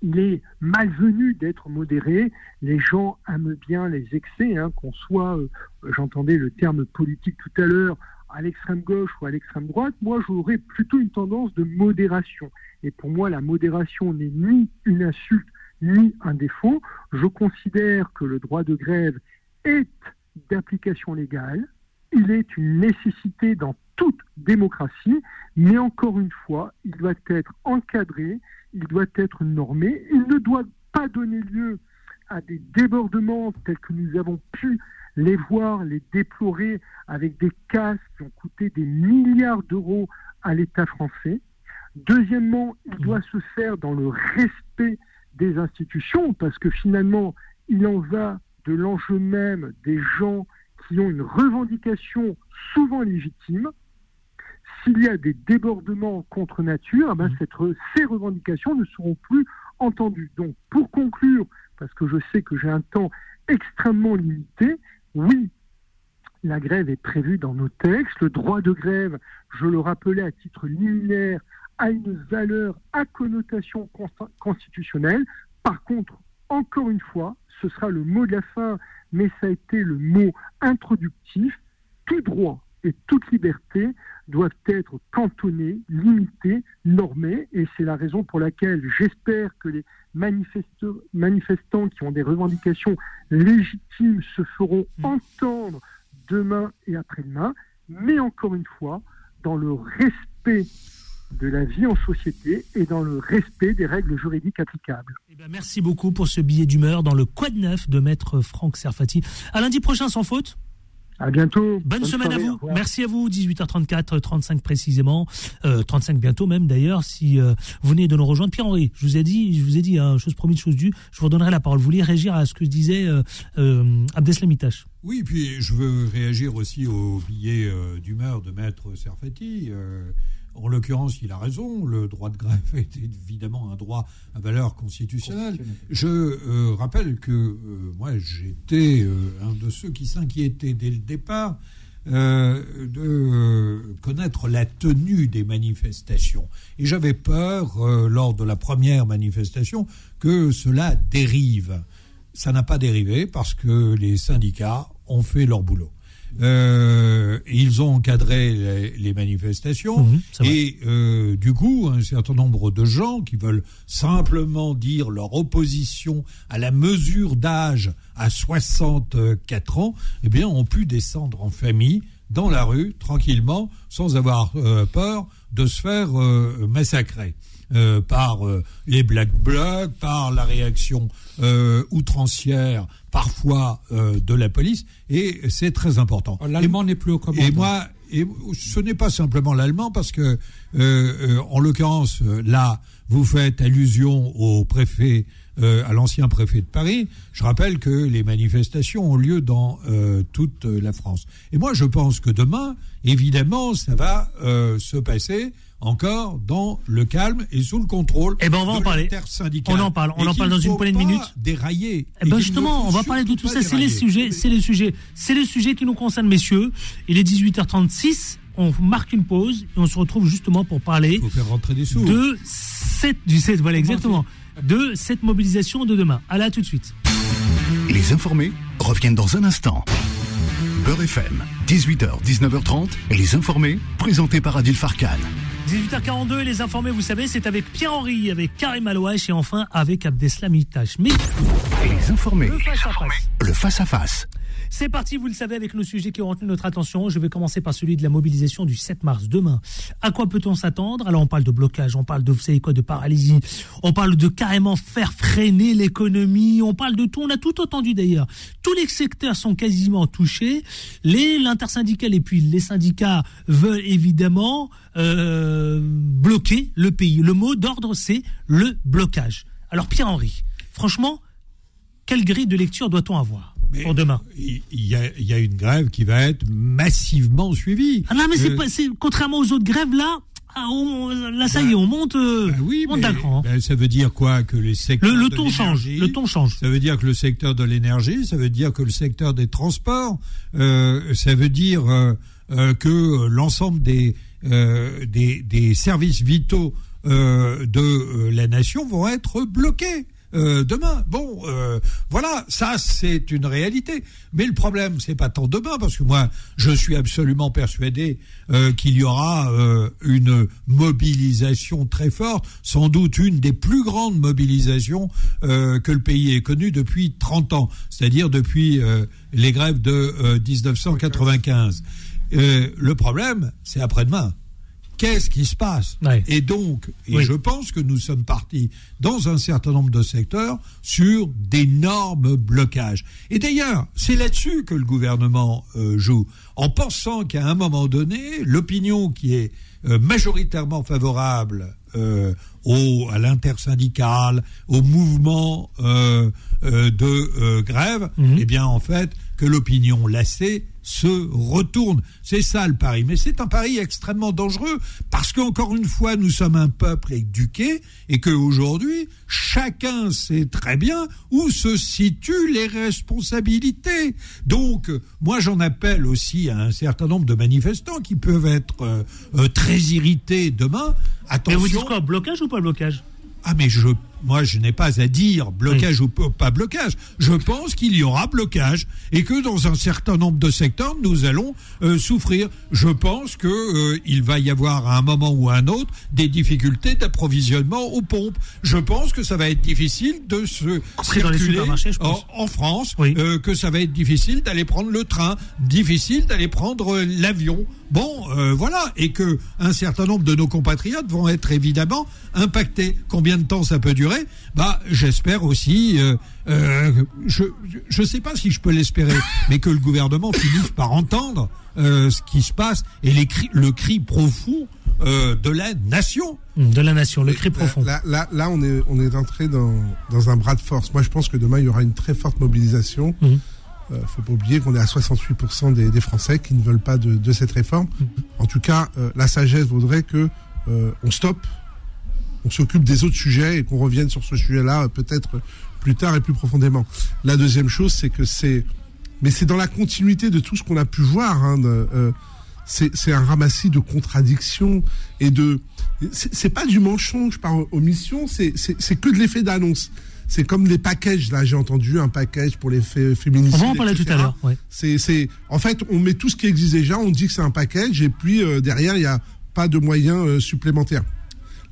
il est malvenu d'être modéré. Les gens aiment bien les excès, hein, qu'on soit, euh, j'entendais le terme politique tout à l'heure, à l'extrême gauche ou à l'extrême droite. Moi, j'aurais plutôt une tendance de modération. Et pour moi, la modération n'est ni une insulte ni un défaut. Je considère que le droit de grève est d'application légale. Il est une nécessité dans toute démocratie, mais encore une fois, il doit être encadré, il doit être normé, il ne doit pas donner lieu à des débordements tels que nous avons pu les voir, les déplorer avec des casques qui ont coûté des milliards d'euros à l'État français. Deuxièmement, il doit se faire dans le respect des institutions, parce que finalement, il en va de l'enjeu même des gens qui ont une revendication souvent légitime. S'il y a des débordements contre nature, eh ben, cette re- ces revendications ne seront plus entendues. Donc, pour conclure, parce que je sais que j'ai un temps extrêmement limité, oui, la grève est prévue dans nos textes. Le droit de grève, je le rappelais à titre liminaire, a une valeur à connotation const- constitutionnelle. Par contre, encore une fois, ce sera le mot de la fin, mais ça a été le mot introductif. tout droit et toute liberté doivent être cantonnés, limités, normés, et c'est la raison pour laquelle j'espère que les manifestants qui ont des revendications légitimes se feront entendre demain et après-demain, mais encore une fois, dans le respect de la vie en société et dans le respect des règles juridiques applicables. Eh ben, merci beaucoup pour ce billet d'humeur dans le Quad Neuf de Maître Franck Serfati. À lundi prochain, sans faute. À bientôt. Bonne, semaine soirée, à vous. Merci à vous. 18h34, 35 précisément, euh, 35 bientôt même d'ailleurs. Si euh, vous venez de nous rejoindre, Pierre-Henri, je vous ai dit, je vous ai dit, hein, chose promise, chose due. Je vous redonnerai la parole. Vous vouliez réagir à ce que disait euh, euh, Abdeslam Itache? Oui, puis je veux réagir aussi au billet euh, d'humeur de Maître Serfati. En l'occurrence, il a raison, le droit de grève est évidemment un droit à valeur constitutionnelle. Je euh, rappelle que euh, moi, j'étais euh, un de ceux qui s'inquiétaient dès le départ de connaître la tenue des manifestations. Et j'avais peur, lors de la première manifestation, que cela dérive. Ça n'a pas dérivé parce que les syndicats ont fait leur boulot. Euh, ils ont encadré les, les manifestations. Mhm, et euh, du coup un certain nombre de gens qui veulent simplement dire leur opposition à la mesure d'âge à 64 ans eh bien ont pu descendre en famille dans la rue tranquillement sans avoir euh, peur de se faire massacrer euh, par euh, les Black Blocs, par la réaction euh, outrancière parfois de la police, et c'est très important. L'allemand n'est plus au commandement. Et moi, et ce n'est pas simplement l'allemand, parce que, en l'occurrence, là, vous faites allusion au préfet, à l'ancien préfet de Paris. Je rappelle que les manifestations ont lieu dans toute la France. Et moi, je pense que demain, évidemment, ça va se passer encore dans le calme et sous le contrôle Eh ben, on va en parler. On en parle. On en parle dans une poignée de minutes. Dérailler. Eh Et ben justement, on va parler de tout ça. C'est les sujets, c'est les sujets, c'est les sujets qui nous concernent, messieurs. Il est 18h36. On marque une pause et on se retrouve justement pour parler faut faire rentrer des sous. de cette, du voilà exactement, de cette mobilisation de demain. Allez, à tout de suite. Les informés reviennent dans un instant. Beurre FM, 18h, 19h30, les informés, présentés par Adil Farkan. 18h42 et les informés, vous savez, c'est avec Pierre-Henri, avec Karim Alouache et enfin avec Abdeslam Itache. Mais Les informés, le face à face. C'est parti, vous le savez, avec nos sujets qui ont retenu notre attention. Je vais commencer par celui de la mobilisation du 7 mars, demain. À quoi peut-on s'attendre? Alors, on parle de blocage, on parle de, vous savez quoi, de paralysie, on parle de carrément faire freiner l'économie, on parle de tout, on a tout entendu d'ailleurs. Tous les secteurs sont quasiment touchés. Les, et puis les syndicats veulent évidemment euh, bloquer le pays. Le mot d'ordre, c'est le blocage. Alors, Pierre-Henri, franchement, quelle grille de lecture doit-on avoir? Mais pour demain Il y, a, il y a une grève qui va être massivement suivie. Ah non, mais c'est Euh, pas, c'est, contrairement aux autres grèves, là, ah, on- là, ça y est, on monte, euh, bah oui, monte mais, cran. ben, ça veut dire quoi que les secteurs Le, ton change, le ton change. Ça veut dire que le secteur de l'énergie, ça veut dire que le secteur des transports, euh, ça veut dire euh, euh, que l'ensemble des, des, des services vitaux de la nation vont être bloqués. Euh, demain, bon, euh, voilà, ça c'est une réalité. Mais le problème, c'est pas tant demain, parce que moi, je suis absolument persuadé euh, qu'il y aura une mobilisation très forte, sans doute une des plus grandes mobilisations que le pays ait connues depuis 30 ans, c'est-à-dire depuis les grèves de euh, 1995. Euh, le problème, c'est après-demain. Qu'est-ce qui se passe Ouais. Et donc, et Oui. je pense que nous sommes partis dans un certain nombre de secteurs sur d'énormes blocages. Et d'ailleurs, c'est là-dessus que le gouvernement euh, joue, en pensant qu'à un moment donné, l'opinion qui est euh, majoritairement favorable euh, au, à l'intersyndicale, au mouvement euh, euh, de euh, grève, Mhm. eh bien en fait que l'opinion lassée se retourne. C'est ça le pari. Mais c'est un pari extrêmement dangereux parce qu'encore une fois, nous sommes un peuple éduqué et qu'aujourd'hui, chacun sait très bien où se situent les responsabilités. Donc, moi, j'en appelle aussi à un certain nombre de manifestants qui peuvent être euh, euh, très irrités demain. Mais Attention. vous dites quoi, blocage ou pas Ah mais je moi, je n'ai pas à dire blocage ou pas blocage. Je pense qu'il y aura blocage et que dans un certain nombre de secteurs, nous allons euh, souffrir. Je pense que euh, il va y avoir à un moment ou à un autre des difficultés d'approvisionnement aux pompes. Je pense que ça va être difficile de se circuler en, France, euh, que ça va être difficile d'aller prendre le train, difficile d'aller prendre euh, l'avion. Bon, voilà, et que un certain nombre de nos compatriotes vont être évidemment impactés. Combien de temps ça peut durer? Bah, j'espère aussi. euh, euh, je je sais pas si je peux l'espérer, mais que le gouvernement finisse par entendre euh, ce qui se passe et les cris- le cri profond de la nation. De la nation, le cri profond. Là, là, là, on est, on est entré dans, dans un bras de force. Moi, je pense que demain, il y aura une très forte mobilisation. Mhm. Euh, faut pas oublier qu'on est à 68% des, des Français qui ne veulent pas de, de cette réforme. Mhm. En tout cas, euh, la sagesse vaudrait que euh, on stoppe, on s'occupe des autres sujets et qu'on revienne sur ce sujet-là euh, peut-être plus tard et plus profondément. La deuxième chose, c'est que c'est, mais c'est dans la continuité de tout ce qu'on a pu voir. Hein, de, euh, c'est c'est un ramassis de contradictions et de. C'est pas du mensonge par omission, c'est c'est- c'est que de l'effet d'annonce. C'est comme les packages. Là, j'ai entendu un package pour les fé- féminicides. On va en parler tout à l'heure, ouais. C'est, c'est, en fait, on met tout ce qui existe déjà, on dit que c'est un package, et puis euh, derrière, il n'y a pas de moyens euh, supplémentaires.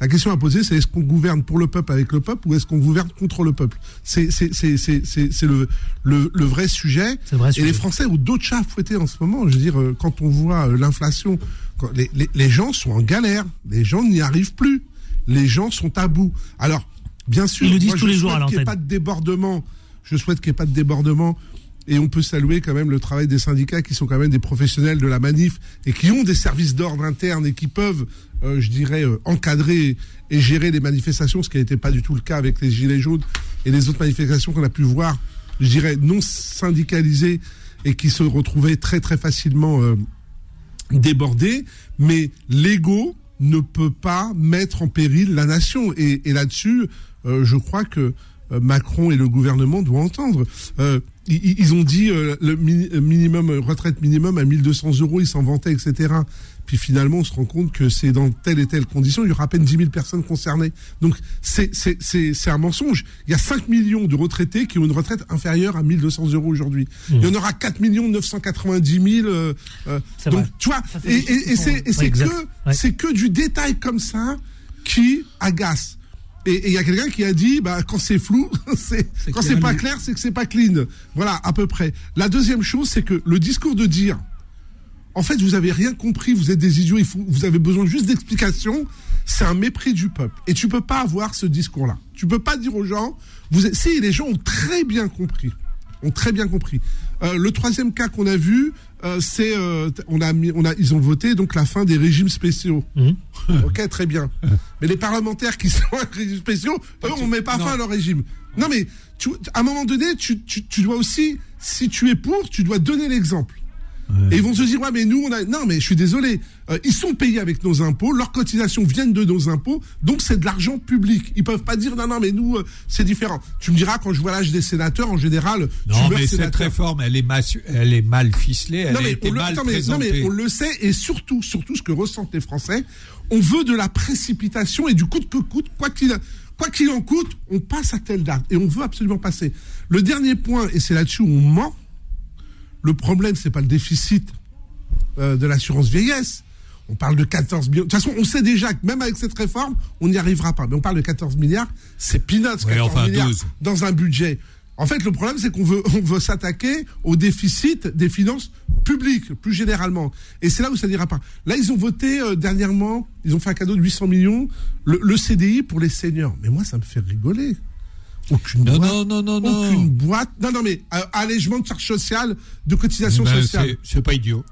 La question à poser, c'est est-ce qu'on gouverne pour le peuple avec le peuple ou est-ce qu'on gouverne contre le peuple? C'est, le, le, le vrai sujet. le vrai et les Français ont d'autres chats à fouetter en ce moment. Je veux dire, euh, quand on voit euh, l'inflation, les, les, les gens sont en galère, les gens n'y arrivent plus, les gens sont à bout. Alors, bien sûr, Ils le disent moi, tous je les jours à qu'il n'y ait pas de débordement. Je souhaite qu'il n'y ait pas de débordement. Et on peut saluer quand même le travail des syndicats qui sont quand même des professionnels de la manif et qui ont des services d'ordre interne et qui peuvent, euh, je dirais, euh, encadrer et gérer les manifestations, ce qui n'était pas du tout le cas avec les Gilets jaunes et les autres manifestations qu'on a pu voir, je dirais, non syndicalisées et qui se retrouvaient très très facilement euh, débordées. Mais l'ego ne peut pas mettre en péril la nation. Et, là-dessus, je crois que Macron et le gouvernement doivent entendre. Euh, ils, ils ont dit euh, le mini- euh, minimum euh, retraite minimum à 1200 euros, ils s'en vantaient, etc. Puis finalement, on se rend compte que c'est dans telle et telle condition, il y aura à peine 10 000 personnes concernées. Donc c'est un mensonge. Il y a 5 millions de retraités qui ont une retraite inférieure à 1200 euros aujourd'hui. Il y en aura 4 millions 990 000. euh, euh, donc vrai. tu vois, et, et- c'est Ouais, que Ouais. c'est que du détail comme ça qui agace. Et il y a quelqu'un qui a dit, bah, quand c'est flou, quand c'est pas clair, c'est que c'est pas clean. Voilà, à peu près. La deuxième chose, c'est que le discours de dire, en fait, vous avez rien compris, vous êtes des idiots, il faut, vous avez besoin juste d'explications, c'est un mépris du peuple. Et tu peux pas avoir ce discours-là. Tu peux pas dire aux gens, vous êtes, si les gens ont très bien compris, ont très bien compris. Euh, le troisième cas qu'on a vu, euh, c'est, euh, on a mis, on a, ils ont voté donc la fin des régimes spéciaux. ok, très bien. Mais les parlementaires qui sont à régime spéciaux, eux, on met pas non. fin à leur régime. Non, mais tu, à un moment donné, tu, tu, tu dois aussi, si tu es pour, tu dois donner l'exemple. Et ils vont se dire, ouais, mais nous, on a. Non, mais je suis désolé. Euh, ils sont payés avec nos impôts, leurs cotisations viennent de nos impôts, donc c'est de l'argent public. Ils peuvent pas dire, non, non, mais nous, euh, c'est différent. Tu me diras, quand je vois l'âge des sénateurs, en général. tu Non, mais cette réforme, elle est, massu- elle est mal ficelée, elle Non a mais, on le, mal attends, mais- non, mais on le sait et surtout, surtout ce que ressentent les Français, on veut de la précipitation et du coûte que coûte, quoi qu'il quoi qu'il en coûte, on passe à telle date et on veut absolument passer. Le dernier point et c'est là-dessus où on ment. Le problème c'est pas le déficit euh, de l'assurance vieillesse. On parle de 14 millions. De toute façon, on sait déjà que même avec cette réforme, on n'y arrivera pas. Mais on parle de 14 milliards, c'est peanuts, 14 Ouais, enfin, milliards 12. dans un budget. En fait, le problème, c'est qu'on veut, on veut s'attaquer au déficit des finances publiques, plus généralement. Et c'est là où ça n'ira pas. Là, ils ont voté euh, dernièrement, ils ont fait un cadeau de 800 millions, le, le CDI pour les seniors. Mais moi, ça me fait rigoler. Aucune Non, boîte, non, non, non, non. aucune boîte. Non, non, mais euh, allègement de charges sociales, de cotisations Ben, sociales. c'est pas idiot.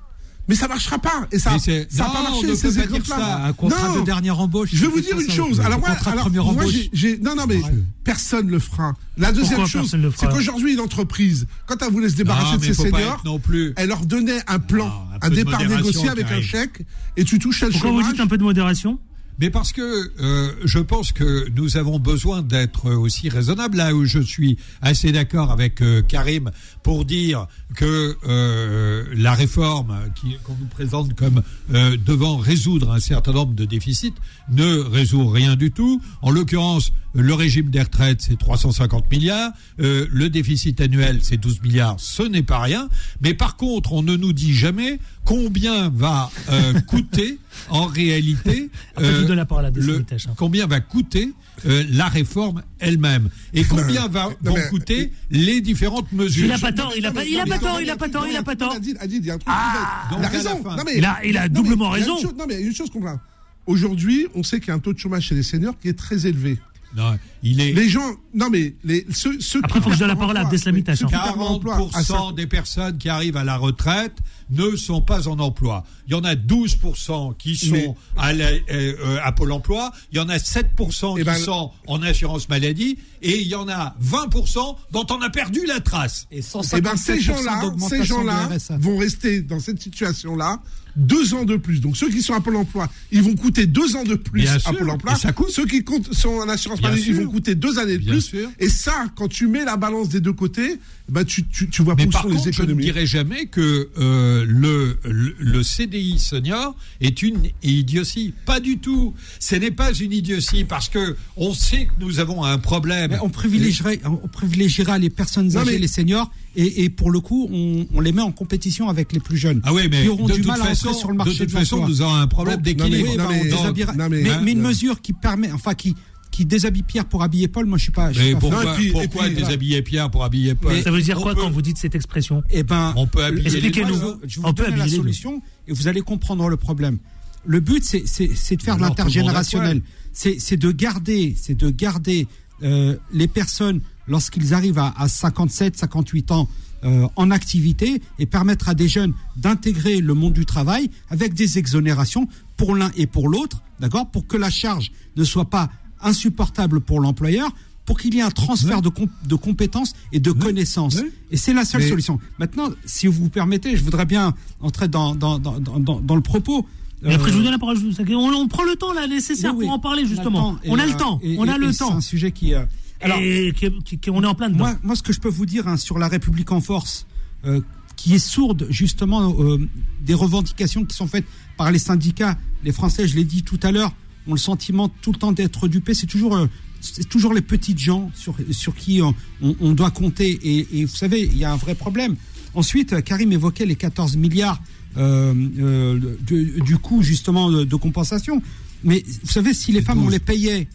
Mais ça marchera pas. Et ça, ça a non, pas marché. ne ces exemples-là. Un contrat Non. de dernière embauche. Je vais vous dire une chose. Alors moi, alors, moi, j'ai- non, non, mais personne le fera. La deuxième Pourquoi chose, c'est qu'aujourd'hui, une entreprise, quand elle voulait se débarrasser Non, de ses seniors, être non plus. elle leur donnait un plan, Non, un départ négocié avec un chèque, et tu touches le Pourquoi vous dites un peu de modération? Mais parce que euh, je pense que nous avons besoin d'être aussi raisonnables. Là où je suis assez d'accord avec euh, Karim pour dire que euh, la réforme qu'on nous présente comme devant résoudre un certain nombre de déficits ne résout rien du tout. En l'occurrence, le régime des retraites, c'est 350 milliards. euh, le déficit annuel, c'est 12 milliards. Ce n'est pas rien. Mais par contre, on ne nous dit jamais combien va euh, coûter en réalité Après, je vous euh, donne la parole à le- hein. combien va coûter euh, la réforme elle-même et combien va, non, vont mais- coûter les différentes mesures? Il a pas tort, il a pas, il a pas tort, il a pas tort, il a pas tort. Il a Ah, raison. Non, mais- Il a- il a non, mais doublement raison. chose- non, mais il y a une chose qu'on voit. Aujourd'hui, on sait qu'il y a un taux de chômage chez les seniors qui est très élevé. Non, il est Les gens, non mais les, ceux, ceux Après, qui faut que je donne la parole à leur Abdeslam emploi, Itache, ceux hein. qui perdent leur emploi à 40% des personnes qui arrivent à la retraite ne sont pas en emploi. Il y en a 12% qui sont Mais- à, la- euh, euh, à Pôle emploi, il y en a 7% Eh qui ben- sont en assurance maladie, et il y en a 20% dont on a perdu la trace. Et Eh ben, ces gens-là, ces gens-là vont rester dans cette situation-là deux ans de plus. Donc ceux qui sont à Pôle Emploi, ils vont coûter deux ans de plus Bien à sûr. Pôle Emploi. Et ça coûte. Ceux qui comptent, sont en assurance maladie, ils vont coûter deux années de Bien plus. sûr. Et ça, quand tu mets la balance des deux côtés, bah tu, tu, tu vois Mais par sont les contre, je ne économies. dirais jamais que euh, le, le, le CDI senior est une idiotie. Pas du tout. Ce n'est pas une idiotie parce que on sait que nous avons un problème. Mais on privilégierait, on privilégiera les personnes Non, âgées, mais- les seniors, et, et pour le coup, on, on les met en compétition avec les plus jeunes. Ah oui, mais qui auront de du toute mal à façon- entrer sur le de marché toute façon, nous avons un problème d'équilibre. Bah, mais- une non. mesure qui permet, enfin, qui, qui déshabille Pierre pour habiller Paul, moi je suis pas. je suis Mais pas pourquoi, pourquoi déshabiller Pierre pour habiller Paul Mais- Ça veut dire quoi peut- quand vous dites cette expression? Eh ben, On peut habiller les Expliquez-nous. Je vous On peut donner la solution et vous allez comprendre le problème. Le but, c'est de faire de l'intergénérationnel. c'est de garder, c'est de garder euh, les personnes lorsqu'ils arrivent à, à 57, 58 ans euh, en activité et permettre à des jeunes d'intégrer le monde du travail avec des exonérations pour l'un et pour l'autre, d'accord, pour que la charge ne soit pas insupportable pour l'employeur, pour qu'il y ait un transfert de, comp- de compétences et de connaissances. Et c'est la seule Mais- solution. Maintenant, si vous vous permettez, je voudrais bien entrer dans, dans, dans, dans, dans- dans le propos. Et après, Euh, je vous donne la parole. je vous- On, on prend le temps là nécessaire oui, oui. pour en parler justement. temps. On a le euh, temps. On a le et C'est temps. un sujet qui. euh, alors, Et qui, qui- qui- on est en plein dedans. moi, moi, ce que je peux vous dire hein, sur la République en force, euh, qui est sourde justement euh, des revendications qui sont faites par les syndicats, les Français, je l'ai dit tout à l'heure, ont le sentiment tout le temps d'être dupés. C'est toujours, euh, c'est toujours les petites gens sur, sur qui on, doit compter. Et, et vous savez, il y a un vrai problème. Ensuite, euh, Karim évoquait les 14 milliards euh, euh, du, du coût justement de, de compensation. Mais vous savez, si les femmes, on les payait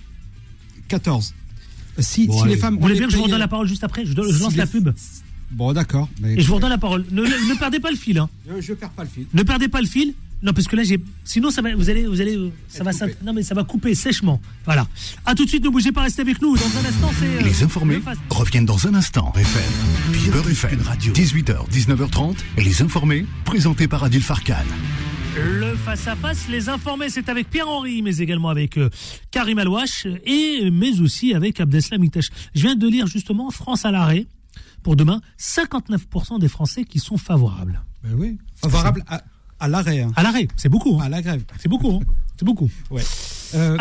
14. Si, Bon, si allez. les femmes, Vous on voulez bien que je vous redonne la parole juste après je, Si lance les- la pub. Bon, d'accord. Et je vous redonne la parole. Ne, ne- ne perdez pas le fil. Hein. Je, je perds pas le fil. Ne perdez pas le fil. Non, parce que là, j'ai. Sinon, ça va. Vous allez, vous allez, ça va. Non, mais ça va couper sèchement. Voilà. À tout de suite. Ne bougez pas. Restez avec nous. Dans un instant, c'est. euh, Les informés le face- reviennent dans un instant. FM. Beurre FM. 18h, 19h30. Les informés, présentés par Adil Farkan. Le face-à-face, les informés, c'est avec Pierre-Henri, mais également avec euh, Karim Alouache, et, mais aussi avec Abdeslam Itache. Je viens de lire justement France à l'arrêt, pour demain, 59% des Français qui sont favorables. Ben oui. Favorable à, à l'arrêt. hein. À l'arrêt, c'est beaucoup. hein. À la grève. C'est beaucoup. hein. C'est beaucoup. Ouais. Euh,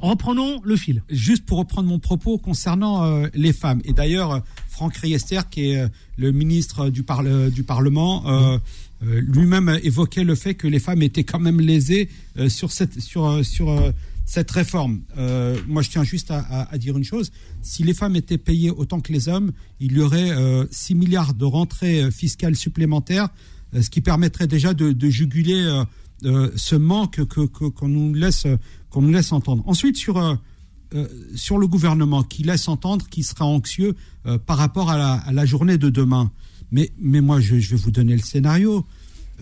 reprenons le fil. juste pour reprendre mon propos concernant euh, les femmes. Et d'ailleurs, euh, Franck Riester, qui est euh, le ministre du, parle- du Parlement, euh, lui-même évoquait le fait que les femmes étaient quand même lésées sur cette, sur, sur, cette réforme. Moi, je tiens juste à, à- à dire une chose. Si les femmes étaient payées autant que les hommes, il y aurait euh, 6 milliards de rentrées fiscales supplémentaires, ce qui permettrait déjà de, juguler euh, euh, ce manque que que- qu'on nous laisse qu'on nous laisse entendre. Ensuite, sur euh, euh, sur le gouvernement qui laisse entendre qu'il sera anxieux euh, par rapport à la, journée de demain. Mais, mais moi, je, vais vous donner le scénario.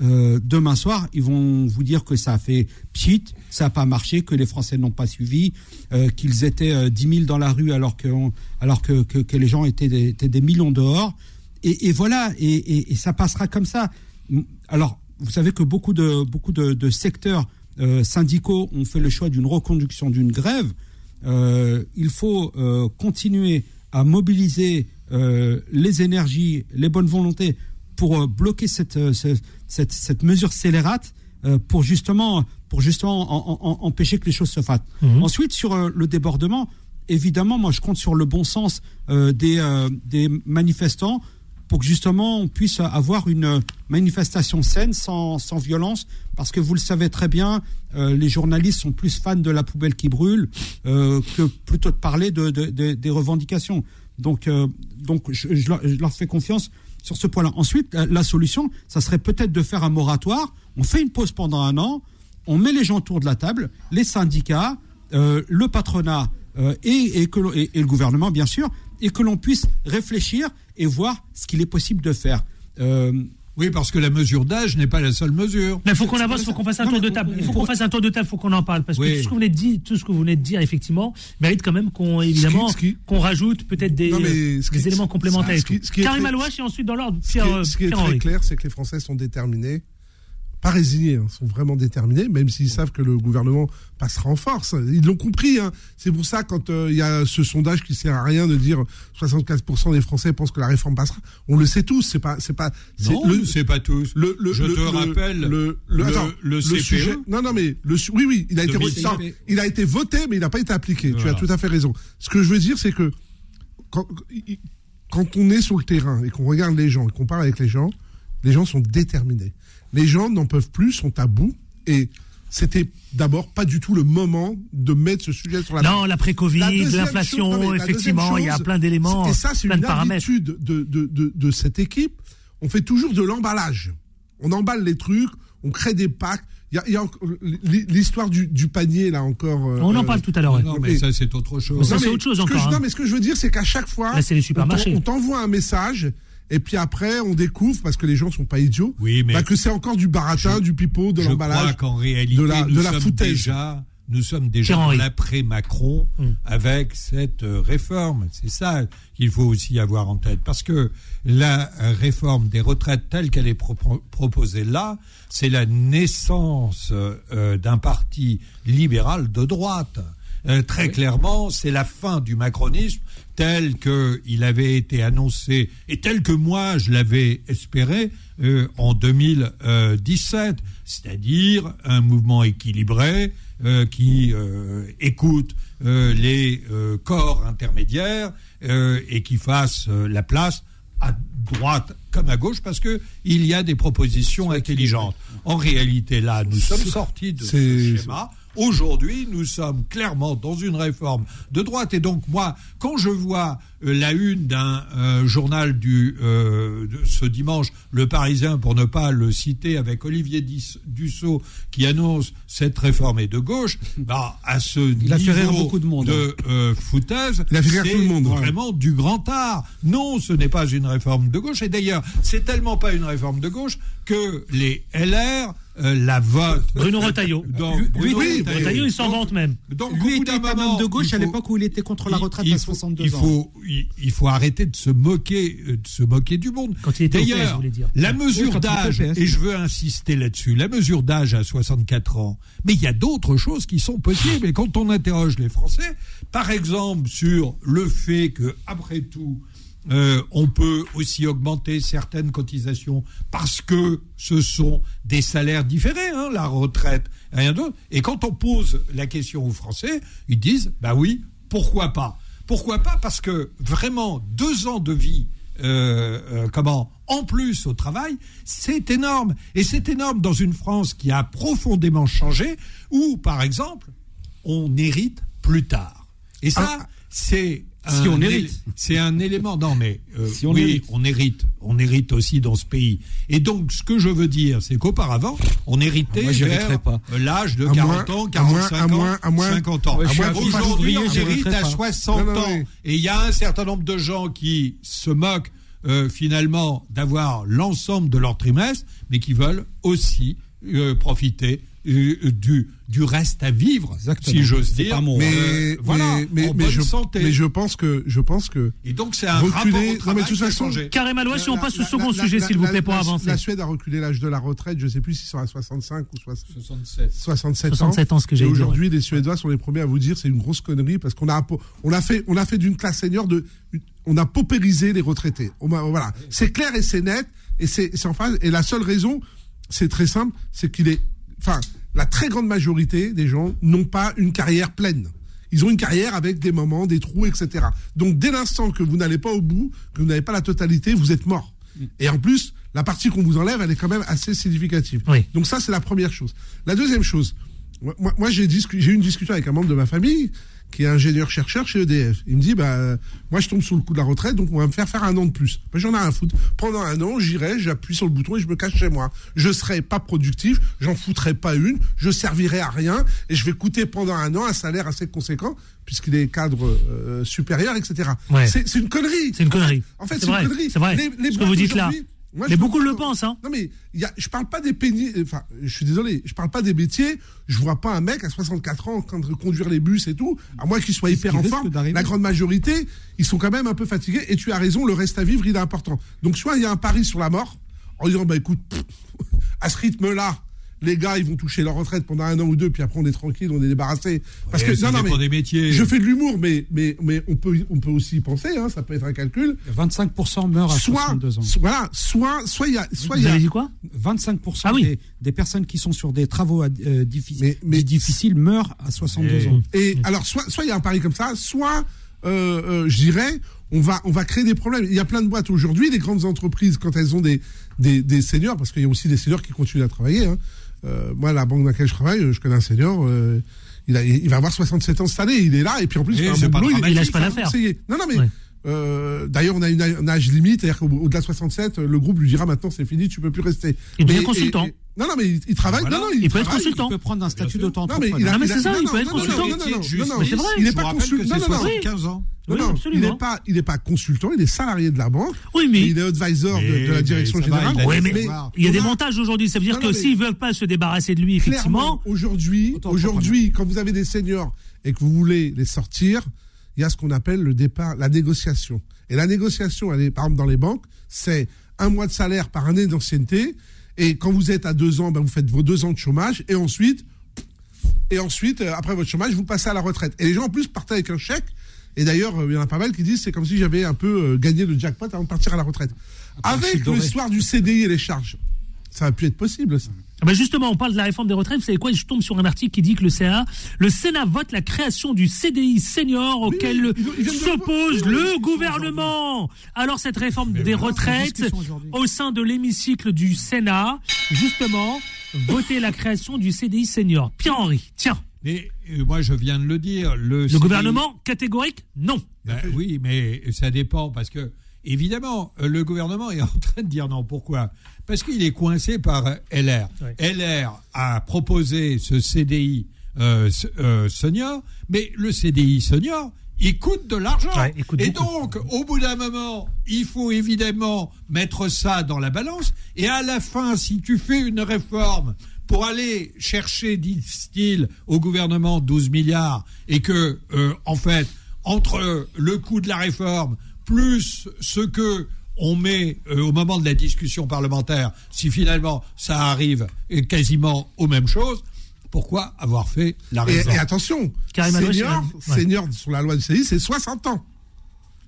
Euh, demain soir, ils vont vous dire que ça a fait pchit, ça n'a pas marché, que les Français n'ont pas suivi, euh, qu'ils étaient euh, 10 000 dans la rue alors que, alors que, que, les gens étaient des, étaient des millions dehors. Et, voilà, et ça passera comme ça. Alors, vous savez que beaucoup de, beaucoup de, de secteurs euh, syndicaux ont fait le choix d'une reconduction d'une grève. Euh, il faut euh, continuer à mobiliser les énergies, les bonnes volontés pour bloquer cette, ce- cette, cette mesure scélérate pour justement, pour justement en- en- en- empêcher que les choses se fassent. Mhm. Ensuite, sur le débordement, évidemment, moi je compte sur le bon sens des, des manifestants pour que justement on puisse avoir une manifestation saine, sans, violence, parce que vous le savez très bien, euh, les journalistes sont plus fans de la poubelle qui brûle euh, que plutôt de parler de, de- de- des revendications. Donc, euh, donc je, leur, fais confiance sur ce point-là. Ensuite, la, solution, ça serait peut-être de faire un moratoire. On fait une pause pendant un an, on met les gens autour de la table, les syndicats, le patronat et le gouvernement, bien sûr, et que l'on puisse réfléchir et voir ce qu'il est possible de faire. Euh, oui, parce que la mesure d'âge n'est pas la seule mesure. Mais il faut qu'on avance, il faut qu'on fasse un tour de table. Il faut qu'on fasse un tour de table, il faut qu'on en parle. Parce que Oui. tout ce que vous venez de dire, tout ce que vous venez de dire, effectivement, mérite quand même qu'on, évidemment, qu'on rajoute peut-être des, Non, mais euh, ce des qui- éléments complémentaires. ce qui- et tout. ce qui est Karim Alouache et ensuite dans l'ordre, Ce qui est, Pierre, ce qui est Pierre très Henry. clair, c'est que les Français sont déterminés, pas résignés, hein, sont vraiment déterminés, même s'ils savent que le gouvernement passera en force. Ils l'ont compris. hein. C'est pour ça, quand euh, il y a ce sondage qui sert à rien de dire 75% des Français pensent que la réforme passera, on le sait tous. C'est pas, c'est pas. Non, le- c'est pas tous. Le, le- Je te le- rappelle le, le, attends, CPE. sujet. Non, non, mais le, oui, oui, il a été, 2005. non, il a été voté, mais il n'a pas été appliqué. Tu as tout à fait raison. Ce que je veux dire, c'est que quand, quand on est sur le terrain et qu'on regarde les gens et qu'on parle avec les gens, les gens sont déterminés. Les gens n'en peuvent plus, sont à bout et c'était d'abord pas du tout le moment de mettre ce sujet sur la Non, l'après-Covid, l'inflation, la effectivement, il y a plein d'éléments, Et ça, c'est plein une de paramètres. habitude de, de, de, de cette équipe. On fait toujours de l'emballage. On emballe les trucs, on crée des packs. Il y a, l'histoire du, du panier, là, encore. euh, On en parle tout à l'heure. Non, mais ça, c'est autre chose. Ça, Non, c'est mais autre chose ce que encore, je- hein. Non, mais ce que je veux dire, c'est qu'à chaque fois, Là, c'est les on t'envoie un message, et puis après, on découvre, parce que les gens sont pas idiots, Oui, mais bah, que c'est encore du baratin, du pipeau, de je crois l'emballage. qu'en réalité, de la, nous de la sommes foutaise. déjà, nous sommes déjà dans l'après-Macron Mm. avec cette euh, réforme. C'est ça qu'il faut aussi avoir en tête. Parce que la euh, réforme des retraites telle qu'elle est propo- proposée là, c'est la naissance euh, d'un parti libéral de droite. Euh, très clairement, c'est la fin du macronisme tel qu'il avait été annoncé et tel que moi je l'avais espéré euh, en 2017, c'est-à-dire un mouvement équilibré euh, qui écoute les corps intermédiaires et qui fasse la place à droite comme à gauche parce que il y a des propositions intelligentes. En réalité, là, nous sommes sortis de ce schéma. Aujourd'hui, nous sommes clairement dans une réforme de droite. Et donc, moi, quand je vois euh, la une d'un euh, journal du euh, de ce dimanche, Le Parisien, pour ne pas le citer, avec Olivier Dussault, qui annonce cette réforme est de gauche, bah, à ce Il niveau beaucoup de monde. de euh, foutaise, c'est tout le monde, ouais. vraiment du grand art. Non, ce n'est pas une réforme de gauche. Et d'ailleurs, c'est tellement pas une réforme de gauche que les LR euh, la votent. Bruno Retailleau. Donc, Lui- Bruno lui- Retailleau. Retailleau, il s'en vante même. Donc, Lui était un homme de gauche il à faut- l'époque où il était contre la il- retraite il à faut- 62 il ans. faut, il, il faut arrêter de se moquer, euh, de se moquer du monde. Quand il était au PS, vous D'ailleurs, la Oui, mesure il était d'âge, et je veux insister là-dessus, la mesure d'âge à 64 ans, mais il y a d'autres choses qui sont possibles. Et quand on interroge les Français, par exemple sur le fait que, après tout, euh, on peut aussi augmenter certaines cotisations parce que ce sont des salaires différés, hein, la retraite, rien d'autre. Et quand on pose la question aux Français, ils disent, bah oui, pourquoi pas? Pourquoi pas? Parce que vraiment, deux ans de vie, euh, euh, comment, en plus au travail, c'est énorme. Et c'est énorme dans une France qui a profondément changé, où, par exemple, on hérite plus tard. Et ça, c'est Si on hérite. C'est un élément. Non, mais euh, Si on oui, hérite. on hérite. On hérite aussi dans ce pays. Et donc, ce que je veux dire, c'est qu'auparavant, on héritait Moi, j'hériterais vers pas. l'âge de À 40 moins- ans, à moins- 45 à moins- ans, à moins- 50 ans. Ouais, Aujourd'hui, on hérite à pas. 60 Non, non, ans. oui. Et il y a un certain nombre de gens qui se moquent euh, finalement d'avoir l'ensemble de leur trimestre, mais qui veulent aussi euh, profiter euh, du, du reste à vivre, Exactement. si j'ose dire. pas mon- Mais, Euh, voilà, mais, mais, en mais bonne je, santé. mais je pense que, je pense que Et donc c'est un Reculer- rapport non, au travail façon. Karim Alouache, si on passe au second la- sujet, s'il vous la- plaît, pour la- avancer. La Suède a reculé l'âge de la retraite, je ne sais plus s'ils sont à 65 ou 60 67. 67 ans. 67 ans, ce que Et j'ai dit. aujourd'hui, les Suédois sont les premiers à vous dire c'est une grosse connerie parce qu'on a, on a fait, on a fait d'une classe senior de, on a paupérisé les retraités. On a- voilà. C'est clair et c'est net et c'est c'est en phase. Et la seule raison, c'est très simple, c'est qu'il est, enfin, la très grande majorité des gens n'ont pas une carrière pleine. Ils ont une carrière avec des moments, des trous, etc. Donc dès l'instant que vous n'allez pas au bout, que vous n'avez pas la totalité, vous êtes mort. Et en plus, la partie qu'on vous enlève, elle est quand même assez significative. Donc ça, c'est la première chose. La deuxième chose, moi, moi- moi, j'ai discu- j'ai eu une discussion avec un membre de ma famille qui est ingénieur-chercheur chez EDF. Il me dit, bah, euh, moi, je tombe sous le coup de la retraite, donc on va me faire faire un an de plus. Ben, J'en ai un foutre. Pendant un an, j'irai, j'appuie sur le bouton et je me cache chez moi. Je serai pas productif, j'en foutrai pas une, je servirai à rien et je vais coûter pendant un an un salaire assez conséquent puisqu'il est cadre euh, supérieur, etc. Ouais. C'est une connerie. C'est une connerie. En fait, C'est une connerie. c'est vrai. Les, les Ce que vous dites là. Moi, Mais beaucoup le pensent, hein. Non, mais il y a, je parle pas des pénis. Enfin, je suis désolé, je parle pas des métiers. Je vois pas un mec à 64 ans en train de conduire les bus et tout. À moins qu'il soit hyper en forme. La grande majorité, ils sont quand même un peu fatigués. Et tu as raison, le reste à vivre, il est important. Donc, soit il y a un pari sur la mort, en disant, bah écoute, pff, à ce rythme-là, les gars, ils vont toucher leur retraite pendant un an ou deux, puis après on est tranquille, on est débarrassé. Parce Ouais, que ça dépend des métiers. je fais de l'humour, mais mais mais on peut on peut aussi y penser, hein, ça peut être un calcul. 25% meurent à Soit, 62 ans. voilà, soit soit il y a soit il y Vous a avez dit quoi 25% des, des personnes qui sont sur des travaux euh, difficiles, difficiles meurent à 62 ans. Et alors, soit soit il y a un pari comme ça, soit euh, euh, je dirais, on va on va créer des problèmes. Il y a plein de boîtes aujourd'hui, des grandes entreprises quand elles ont des des, des seniors, parce qu'il y a aussi des seniors qui continuent à travailler. Hein. Euh, moi, la banque dans laquelle je travaille, je connais un senior. euh, il, a, il va avoir 67 ans cette année, il est là, et puis en plus, Et il fait un bon boulot, dramatique, il, lâche pas un l'affaire. Non, non, mais Ouais. Euh, d'ailleurs, on a une, un âge limite, c'est-à-dire qu'au-delà de 67, le groupe lui dira maintenant c'est fini, tu peux plus rester. Il devient Mais- consultant. et- et- non, non, mais il, il travaille. Voilà. non, non, Il peut être travaille. consultant. Il peut prendre un statut d'auto-entrepreneur. il a- Non, mais il c'est ça, non, il non, peut être non, non, consultant. non, non, non, non, non, Mais c'est vrai. Il n'est pas consultant. Non, non, non. 75 ans. Non, Oui, non, absolument. il n'est pas, il n'est pas consultant, il est salarié de la banque. Oui, mais- il est advisor de, Mais- de la direction mais ça va, générale. il Oui, mais il y a des montages aujourd'hui. Ça veut dire Non, que s'ils veulent pas se débarrasser de lui, effectivement. Aujourd'hui, aujourd'hui, quand vous avez des seniors et que vous voulez les sortir, il y a ce qu'on appelle le départ, la négociation. Et la négociation, elle est, par exemple, dans les banques, c'est un mois de salaire par année d'ancienneté. Et quand vous êtes à deux ans, ben, vous faites vos deux ans de chômage. Et ensuite, et ensuite, euh, après votre chômage, vous passez à la retraite. Et les gens, en plus, partent avec un chèque. Et d'ailleurs, euh, il y en a pas mal qui disent c'est comme si j'avais un peu euh, gagné le jackpot avant de partir à la retraite. Avec l'histoire du CDI et les charges, ça va plus être possible. Ça. Ah ben justement, on parle de la réforme des retraites. Vous savez quoi? Je tombe sur un article qui dit que le CA, le Sénat vote la création du CDI senior auquel s'oppose le gouvernement. Alors cette réforme des retraites au sein de l'hémicycle du Sénat, justement, voter la création du CDI senior. Pierre-Henri, tiens, Mais euh, moi, je viens de le dire. Le, le CDI gouvernement catégorique, non. Ben oui, mais ça dépend parce que évidemment euh, le gouvernement est en train de dire non. Pourquoi? Parce qu'il est coincé par euh, LR. LR a proposé ce CDI euh, s- euh, senior, mais le CDI senior il coûte de l'argent. Ouais, et donc, au bout d'un moment, il faut évidemment mettre ça dans la balance. Et à la fin, si tu fais une réforme pour aller chercher, disent-ils, au gouvernement 12 milliards, et que, euh, en fait, entre le coût de la réforme plus ce que on met euh, au moment de la discussion parlementaire, si finalement ça arrive euh, quasiment aux mêmes choses, pourquoi avoir fait la Et, réforme et attention, senior, ouais. senior sur la loi du CDI, c'est 60 ans.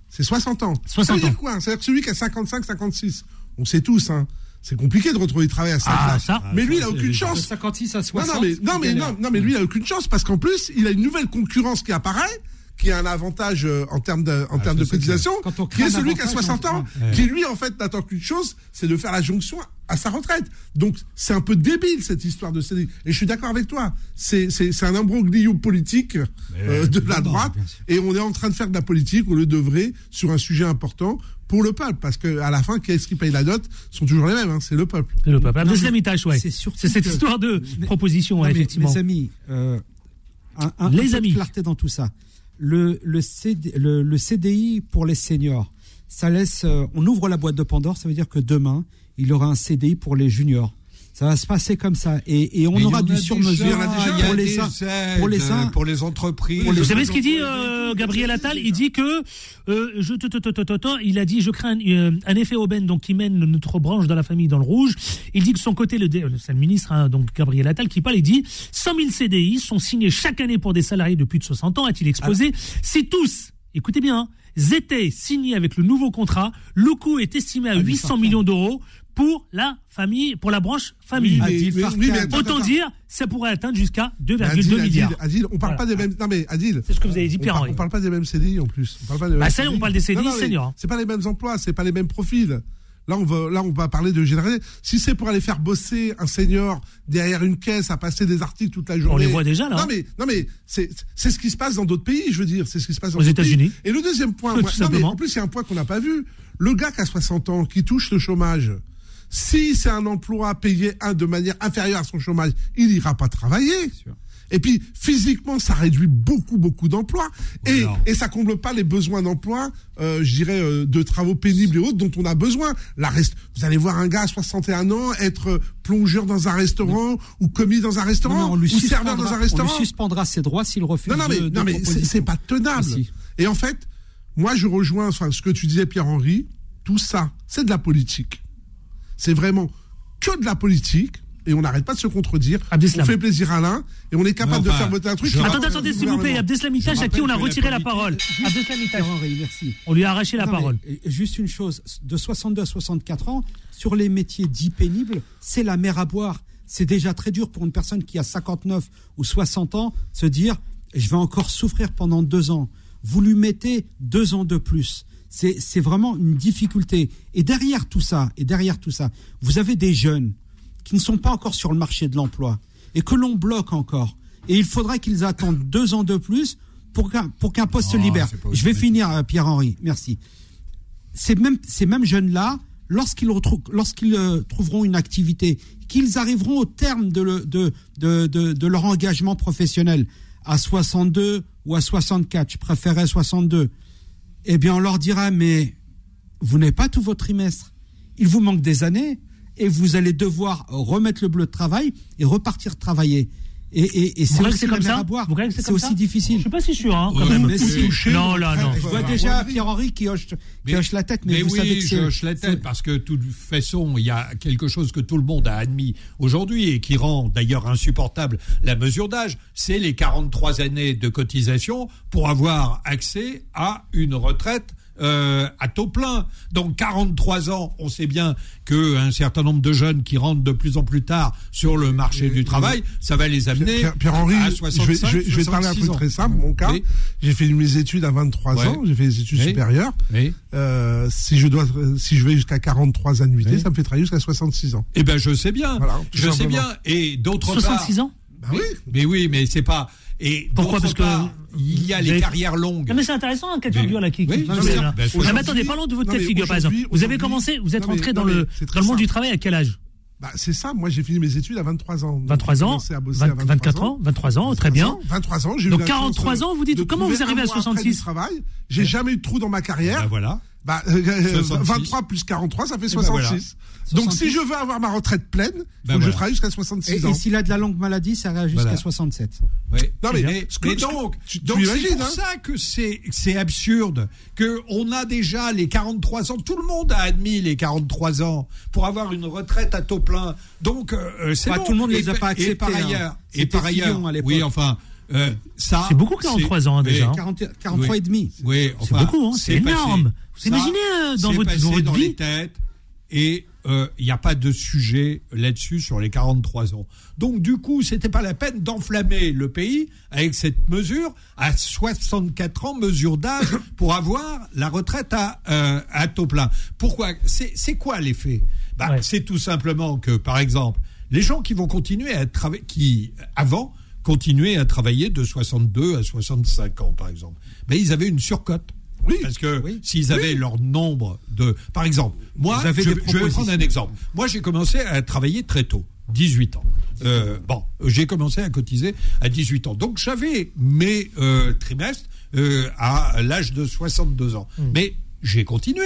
C'est 60 ans. 60 ça veut ans. dire quoi C'est-à-dire que celui qui a 55, 56, on sait tous, hein, c'est compliqué de retrouver du travail à ça. Ah, ça. mais lui, il a c'est aucune chance. De 56 à Non, 60. non, mais, non, mais, non, non, mais lui, il a aucune chance parce qu'en plus, il a une nouvelle concurrence qui apparaît, qui a un avantage euh, en termes de, en termes ça, de cotisation, clair. Quand on qui est celui qui a avantage, 60 ans, ouais. qui lui, en fait, n'attend qu'une chose, c'est de faire la jonction à sa retraite. Donc, c'est un peu débile, cette histoire de CDI. Et je suis d'accord avec toi. C'est, c'est, c'est un imbroglio politique euh, de la droite. Et on est en train de faire de la politique au lieu de vrai sur un sujet important pour le peuple. Parce que à la fin, qui est-ce qui paye la dot sont toujours les mêmes. Hein, c'est le peuple. C'est le peuple. Mais Itache, ouais. c'est cette que- histoire de Mais- proposition, ouais, Non, mais, effectivement. Mes amis, euh, un, un- Les un peu de amis. clarté dans tout ça. Le, le, CD le, CDI pour les seniors, ça laisse. euh, on ouvre la boîte de Pandore, ça veut dire que demain, il y aura un CDI pour les juniors. Ça va se passer comme ça. Et, et on Mais aura du sur-mesure pour les uns. Pour les uns. pour les entreprises. Pour les Vous savez ce qu'il dit, euh, Gabriel Attal? Il dit que euh, je te, te, te, te, te, te, il a dit je crains un, euh, un effet aubaine donc qui mène notre branche dans la famille dans le rouge. Il dit que son côté le le ministre hein, donc Gabriel Attal qui parle. Il dit 100 000 CDI sont signés chaque année pour des salariés de plus de 60 ans. A-t-il exposé Si tous, écoutez bien, hein, étaient signés avec le nouveau contrat, le coût est estimé à 800 millions d'euros pour la famille, pour la branche famille. mais- Adil mais- Farkan. oui, mais attends, Autant attends. dire, ça pourrait atteindre jusqu'à Mais 2,2 Adil, Adil, milliards. Adil, on parle Voilà. pas des mêmes. Non mais Adil. C'est ce que vous avez dit, on, Pierre par- Henry. on parle pas des mêmes CDI en plus. On parle pas des Bah, mêmes ça, on parle des CDI seniors. C'est pas les mêmes emplois, c'est pas les mêmes profils. Là, on va, là, on va parler de généraliser. Si c'est pour aller faire bosser un senior derrière une caisse à passer des articles toute la journée. les voit déjà, là, Non mais, non mais, c'est, c'est ce qui se passe dans d'autres pays, je veux dire. C'est ce qui se passe dans Aux. États-Unis. Et le deuxième point, Tout moi- non, mais simplement. en plus, il y a un point qu'on n'a pas vu. Le gars qui a 60 ans, qui touche le chômage, si c'est un emploi payé un de manière inférieure à son chômage, il n'ira pas travailler. Et puis physiquement, ça réduit beaucoup, beaucoup d'emplois. Et, et ça comble pas les besoins d'emploi, euh, je dirais, euh, de travaux pénibles et autres dont on a besoin. La rest... Vous allez voir un gars à 61 ans être euh, plongeur dans un restaurant ou commis dans un restaurant Non, on ou serveur dans un On restaurant. lui suspendra ses droits s'il refuse. Non, non, mais, de- de non, mais c'est- pas tenable. Ah, si. Et en fait, moi, je rejoins enfin, ce que tu disais, Pierre-Henri. Tout ça, c'est de la politique. C'est vraiment que de la politique. Et on n'arrête pas de se contredire. Abdeslam. On fait plaisir à l'un et on est capable de faire voter un truc. Attendez, attendez, s'il vous plaît. Abdeslam à qui on a retiré la parole. Abdeslam merci. On lui a arraché la Non, parole. juste une chose, de 62 à 64 ans, sur les métiers dits pénibles, c'est la mer à boire. C'est déjà très dur pour une personne qui a 59 ou 60 ans se dire je vais encore souffrir pendant deux ans. Vous lui mettez deux ans de plus. C'est vraiment une difficulté. Et derrière tout ça, et derrière tout ça, vous avez des jeunes qui ne sont pas encore sur le marché de l'emploi et que l'on bloque encore. Et il faudrait qu'ils attendent deux ans de plus pour qu'un poste se Oh, libère. Je vais finir, euh, Pierre-Henri. Merci ces mêmes, ces mêmes jeunes-là, lorsqu'ils lorsqu'ils euh, trouveront une activité, qu'ils arriveront au terme de, le- de, de, de, de leur engagement professionnel à 62 ou à 64, je préférais 62, eh bien on leur dira, mais vous n'avez pas tout votre trimestre. Il vous manque des années et vous allez devoir remettre le bleu de travail et repartir travailler. Et, et, c'est aussi comme ça à boire. Vous croyez que c'est aussi difficile. Je suis pas si sûr, hein, quand Ouais, même. Non, là, non. Je vois déjà Pierre-Henri qui hoche, qui hoche la tête, mais, Mais vous oui, savez que je hoche la tête parce que de toute façon, il y a quelque chose que tout le monde a admis aujourd'hui et qui rend d'ailleurs insupportable la mesure d'âge, c'est les 43 années de cotisation pour avoir accès à une retraite euh, à taux plein. Donc 43 ans, on sait bien que un certain nombre de jeunes qui rentrent de plus en plus tard sur le marché du travail, ça va les amener Pierre- Pierre-Henri, à je 65, vais, je vais- je vais te parler un 66 truc ans. très simple. Mon cas, Oui. j'ai fait mes études à 23 Ouais. ans, j'ai fait des études Oui. supérieures. Oui. Euh, si je dois, si je vais jusqu'à 43 annuités, Oui. ça me fait travailler jusqu'à 66 ans. Eh ben, je sais bien. Voilà, je sais bien. Et d'autre part. 66 ans? Bah oui. Mais oui, mais c'est pas. Et Pourquoi Parce que part, il y a les carrières longues. Non mais c'est intéressant un cas Mais- figure là qui. oui, qui- non, mais- là. ben, Non, mais aujourd'hui- attendez, parlons de votre cas de mais figure par exemple. Vous avez commencé, vous êtes mais- rentré dans mais le dans le monde du travail à quel âge Bah, c'est ça. Moi, j'ai fini mes études à 23 ans. Donc, 23 j'ai ans, à bosser à 20 24 ans, 23 ans, très bien. 23 ans, j'ai eu Donc la chance, 43 euh, ans, vous dites, comment vous arrivez à mois après 66? du travail. J'ai jamais eu de trou dans ma carrière. Ben voilà. Bah, euh, euh, 66. 23 plus 43, ça fait ben voilà. 66. Donc, si je veux avoir ma retraite pleine, faut Ben que je travaille jusqu'à Et, 66 et ans. s'il a de la longue maladie, ça ira jusqu'à Voilà. 67. Oui. Non, mais- mais, que- donc, c'est pour hein ça que c'est absurde que on a déjà les 43 ans. Tout le monde a admis les 43 ans pour avoir une retraite à taux plein. Donc euh, c'est Bah, bon. tout le monde Et les a pa- pas Et par acceptés, hein. ailleurs, et par ailleurs, à oui, enfin. Euh, C'est beaucoup 43 ans, hein, déjà, hein. 40 43 Oui. et demi. Oui, C'est beaucoup, hein, c'est passé. énorme. Vous Ça, imaginez, euh, dans votre- passé dans votre dans vie les têtes et euh, il n'y a pas de sujet là-dessus sur les 43 ans. Donc du coup, c'était pas la peine d'enflammer le pays avec cette mesure à 64 ans, mesure d'âge pour avoir la retraite à, euh, à taux plein. Pourquoi? C'est c'est quoi l'effet? Bah, C'est tout simplement que, par exemple, les gens qui vont continuer à travailler, qui avant continuaient à travailler de 62 à 65 ans, par exemple, ben, ils avaient une surcote. Oui. Parce que s'ils avaient leur nombre de... Par exemple, moi, je, vais prendre un exemple. Moi, j'ai commencé à travailler très tôt, 18 ans. Euh, bon, j'ai commencé à cotiser à 18 ans. Donc, j'avais mes euh, trimestres euh, à l'âge de 62 ans. Mais j'ai continué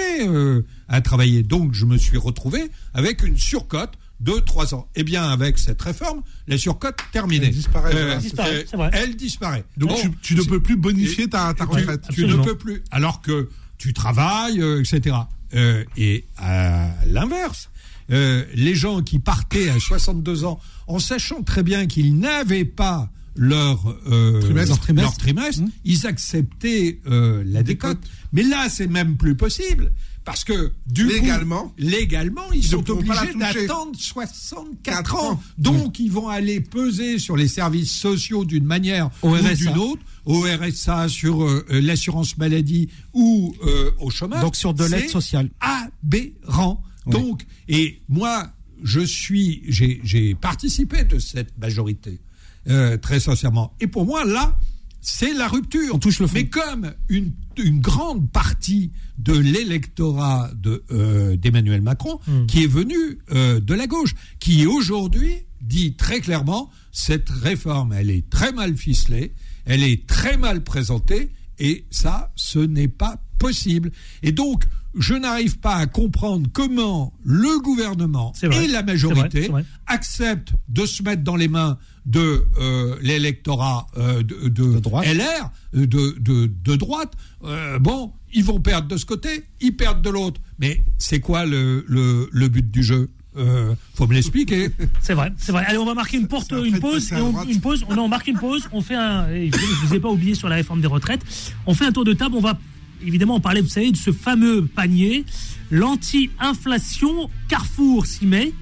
à travailler. Donc, je me suis retrouvé avec une surcote de 3 ans. Eh bien, avec cette réforme, la surcote terminée. Elle disparaît, Euh, disparaît, euh, vrai. Elle disparaît. Donc, Bon, tu, tu ne peux plus bonifier ta, ta tu- retraite. Tu, ne peux plus. Alors que tu travailles, euh, etc. Euh, et à l'inverse, euh, les gens qui partaient à 62 ans en sachant très bien qu'ils n'avaient pas leur euh, Trimestre. leur trimestre, leur trimestre, ils acceptaient euh, la décote. Mais là, c'est même plus possible. Parce que du Légalement. coup, légalement, ils, sont obligés d'attendre 64 Quatre ans. ans. Donc, ils vont aller peser sur les services sociaux d'une manière Au ou d'une autre, au RSA, sur euh, euh, l'assurance maladie ou euh, au chômage. Donc sur de l'aide C'est sociale. Aberrant. Donc, et moi, je suis, j'ai participé de cette majorité, euh, très sincèrement. Et pour moi, là, c'est la rupture. On touche le Mais comme une, une grande partie de l'électorat de, euh, d'Emmanuel Macron, qui est venu euh, de la gauche, qui aujourd'hui dit très clairement, cette réforme, elle est très mal ficelée, elle est très mal présentée, et ça, ce n'est pas possible. Et donc, je n'arrive pas à comprendre comment le gouvernement vrai, et la majorité vrai, acceptent de se mettre dans les mains de euh, l'électorat euh, de, de LR, euh, de, de, de droite. Euh, bon, ils vont perdre de ce côté, ils perdent de l'autre. Mais c'est quoi le, le, le but du jeu? Euh, Faut me l'expliquer. C'est vrai, c'est vrai. Allez, on va marquer une porte, une pause, et on, une pause. On, on marque une pause. On fait un. je vous ai pas oublié sur la réforme des retraites. On fait un tour de table. On va évidemment en parler. Vous savez de ce fameux panier, l'anti-inflation. Carrefour s'y met.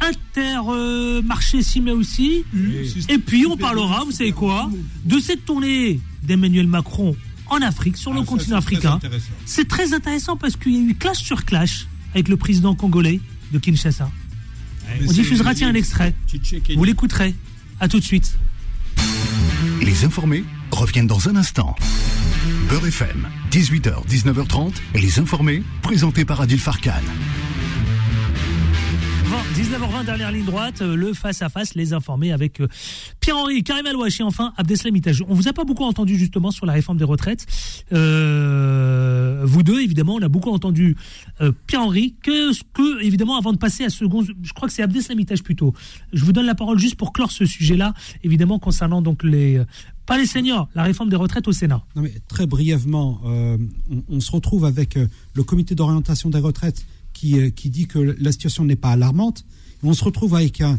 Intermarché s'y met aussi. Et puis on parlera, vous savez quoi, de cette tournée d'Emmanuel Macron en Afrique, sur le Ah, ça, continent africain. C'est très intéressant parce qu'il y a eu clash sur clash avec le président congolais de Kinshasa. On diffusera tiens un extrait. Vous l'écouterez. À tout de suite. Les informés reviennent dans un instant. Beurre FM, 18h, 19h30, les informés, présentés par Adil Farkan. 19h20, dernière ligne droite, euh, le face-à-face, les informés avec euh, Pierre-Henri, Karim Alouachi, enfin Abdeslam Itaj. On vous a pas beaucoup entendu justement sur la réforme des retraites. Euh, vous deux, évidemment, on a beaucoup entendu Pierre-Henri. Que, que, évidemment, avant de passer à second, je crois que c'est Abdeslam Itaj plutôt. Je vous donne la parole juste pour clore ce sujet-là, évidemment, concernant donc les... Pas les seniors, la réforme des retraites au Sénat. Très brièvement, on, se retrouve avec le comité d'orientation des retraites qui, euh, qui dit que la situation n'est pas alarmante. On se retrouve avec un,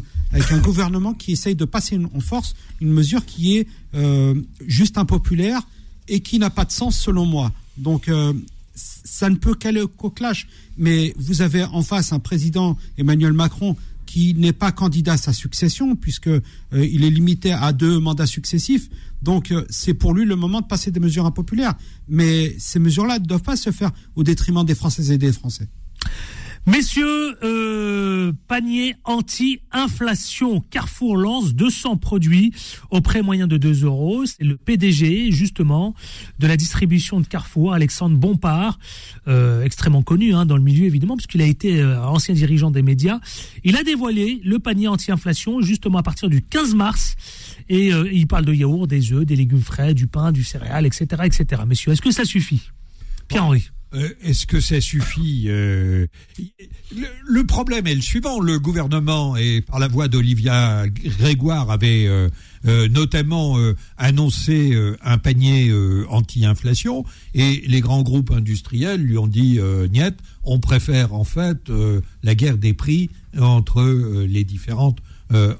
gouvernement qui essaye de passer en force une mesure qui est euh, juste impopulaire et qui n'a pas de sens selon moi. Donc euh, ça ne peut qu'aller qu'au clash. Mais vous avez en face un président Emmanuel Macron qui n'est pas candidat à sa succession puisque il est limité à deux mandats successifs. Donc c'est pour lui le moment de passer des mesures impopulaires. Mais ces mesures-là ne doivent pas se faire au détriment des Françaises et des Français. Messieurs, euh, panier anti-inflation. Carrefour lance 200 produits au prix moyen de 2 euros. C'est le PDG, justement, de la distribution de Carrefour, Alexandre Bompard, euh, extrêmement connu hein, dans le milieu, évidemment, puisqu'il a été euh, ancien dirigeant des médias. Il a dévoilé le panier anti-inflation, justement, à partir du 15 mars. Et euh, il parle de yaourt, des œufs, des légumes frais, du pain, du céréal, etc., etc. Messieurs, est-ce que ça suffit? Pierre-Henri Euh, Est-ce que ça suffit euh, le, problème est le suivant. Le gouvernement, et par la voix d'Olivia Grégoire, avait euh, notamment annoncé un panier anti-inflation, et les grands groupes industriels lui ont dit euh, niet, on préfère en fait la guerre des prix entre les différentes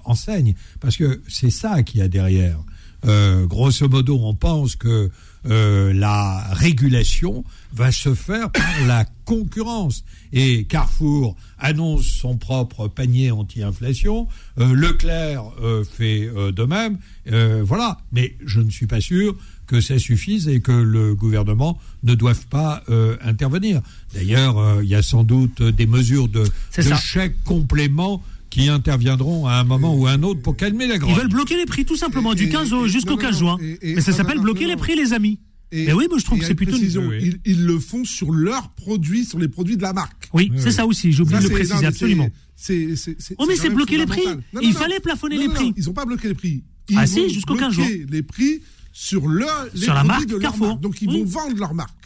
enseignes, parce que c'est ça qu'il y a derrière. Grosso modo, on pense que euh, la régulation va se faire par la concurrence. Et Carrefour annonce son propre panier anti-inflation, euh, Leclerc euh, fait euh, de même, euh, voilà. Mais je ne suis pas sûr que ça suffise et que le gouvernement ne doive pas euh, intervenir. D'ailleurs, il y a sans doute des mesures de, de ça. chèques compléments qui interviendront à un moment ou à un autre pour calmer la Ils grogne. veulent bloquer les prix tout simplement du 15 au- jusqu'au non, 15 non, juin. et- et- Mais ça s'appelle bloquer les prix, les amis. Et- Mais oui, moi je trouve que c'est plutôt. précision, une- Ils, ils le font sur leurs produits, sur les produits de la marque. Oui, c'est ça aussi, j'ai oublié de le préciser, non, mais absolument. c'est- c'est- c'est- Oh, mais c'est bloquer les prix. Non, Il non, fallait plafonner Non, les prix. non, Ils n'ont pas bloqué les prix. Ils Ah si, vont jusqu'au 15 bloquer juin. les prix sur, leur, les Sur la marque de leur Carrefour. marque. Donc ils Oui. vont vendre leur marque.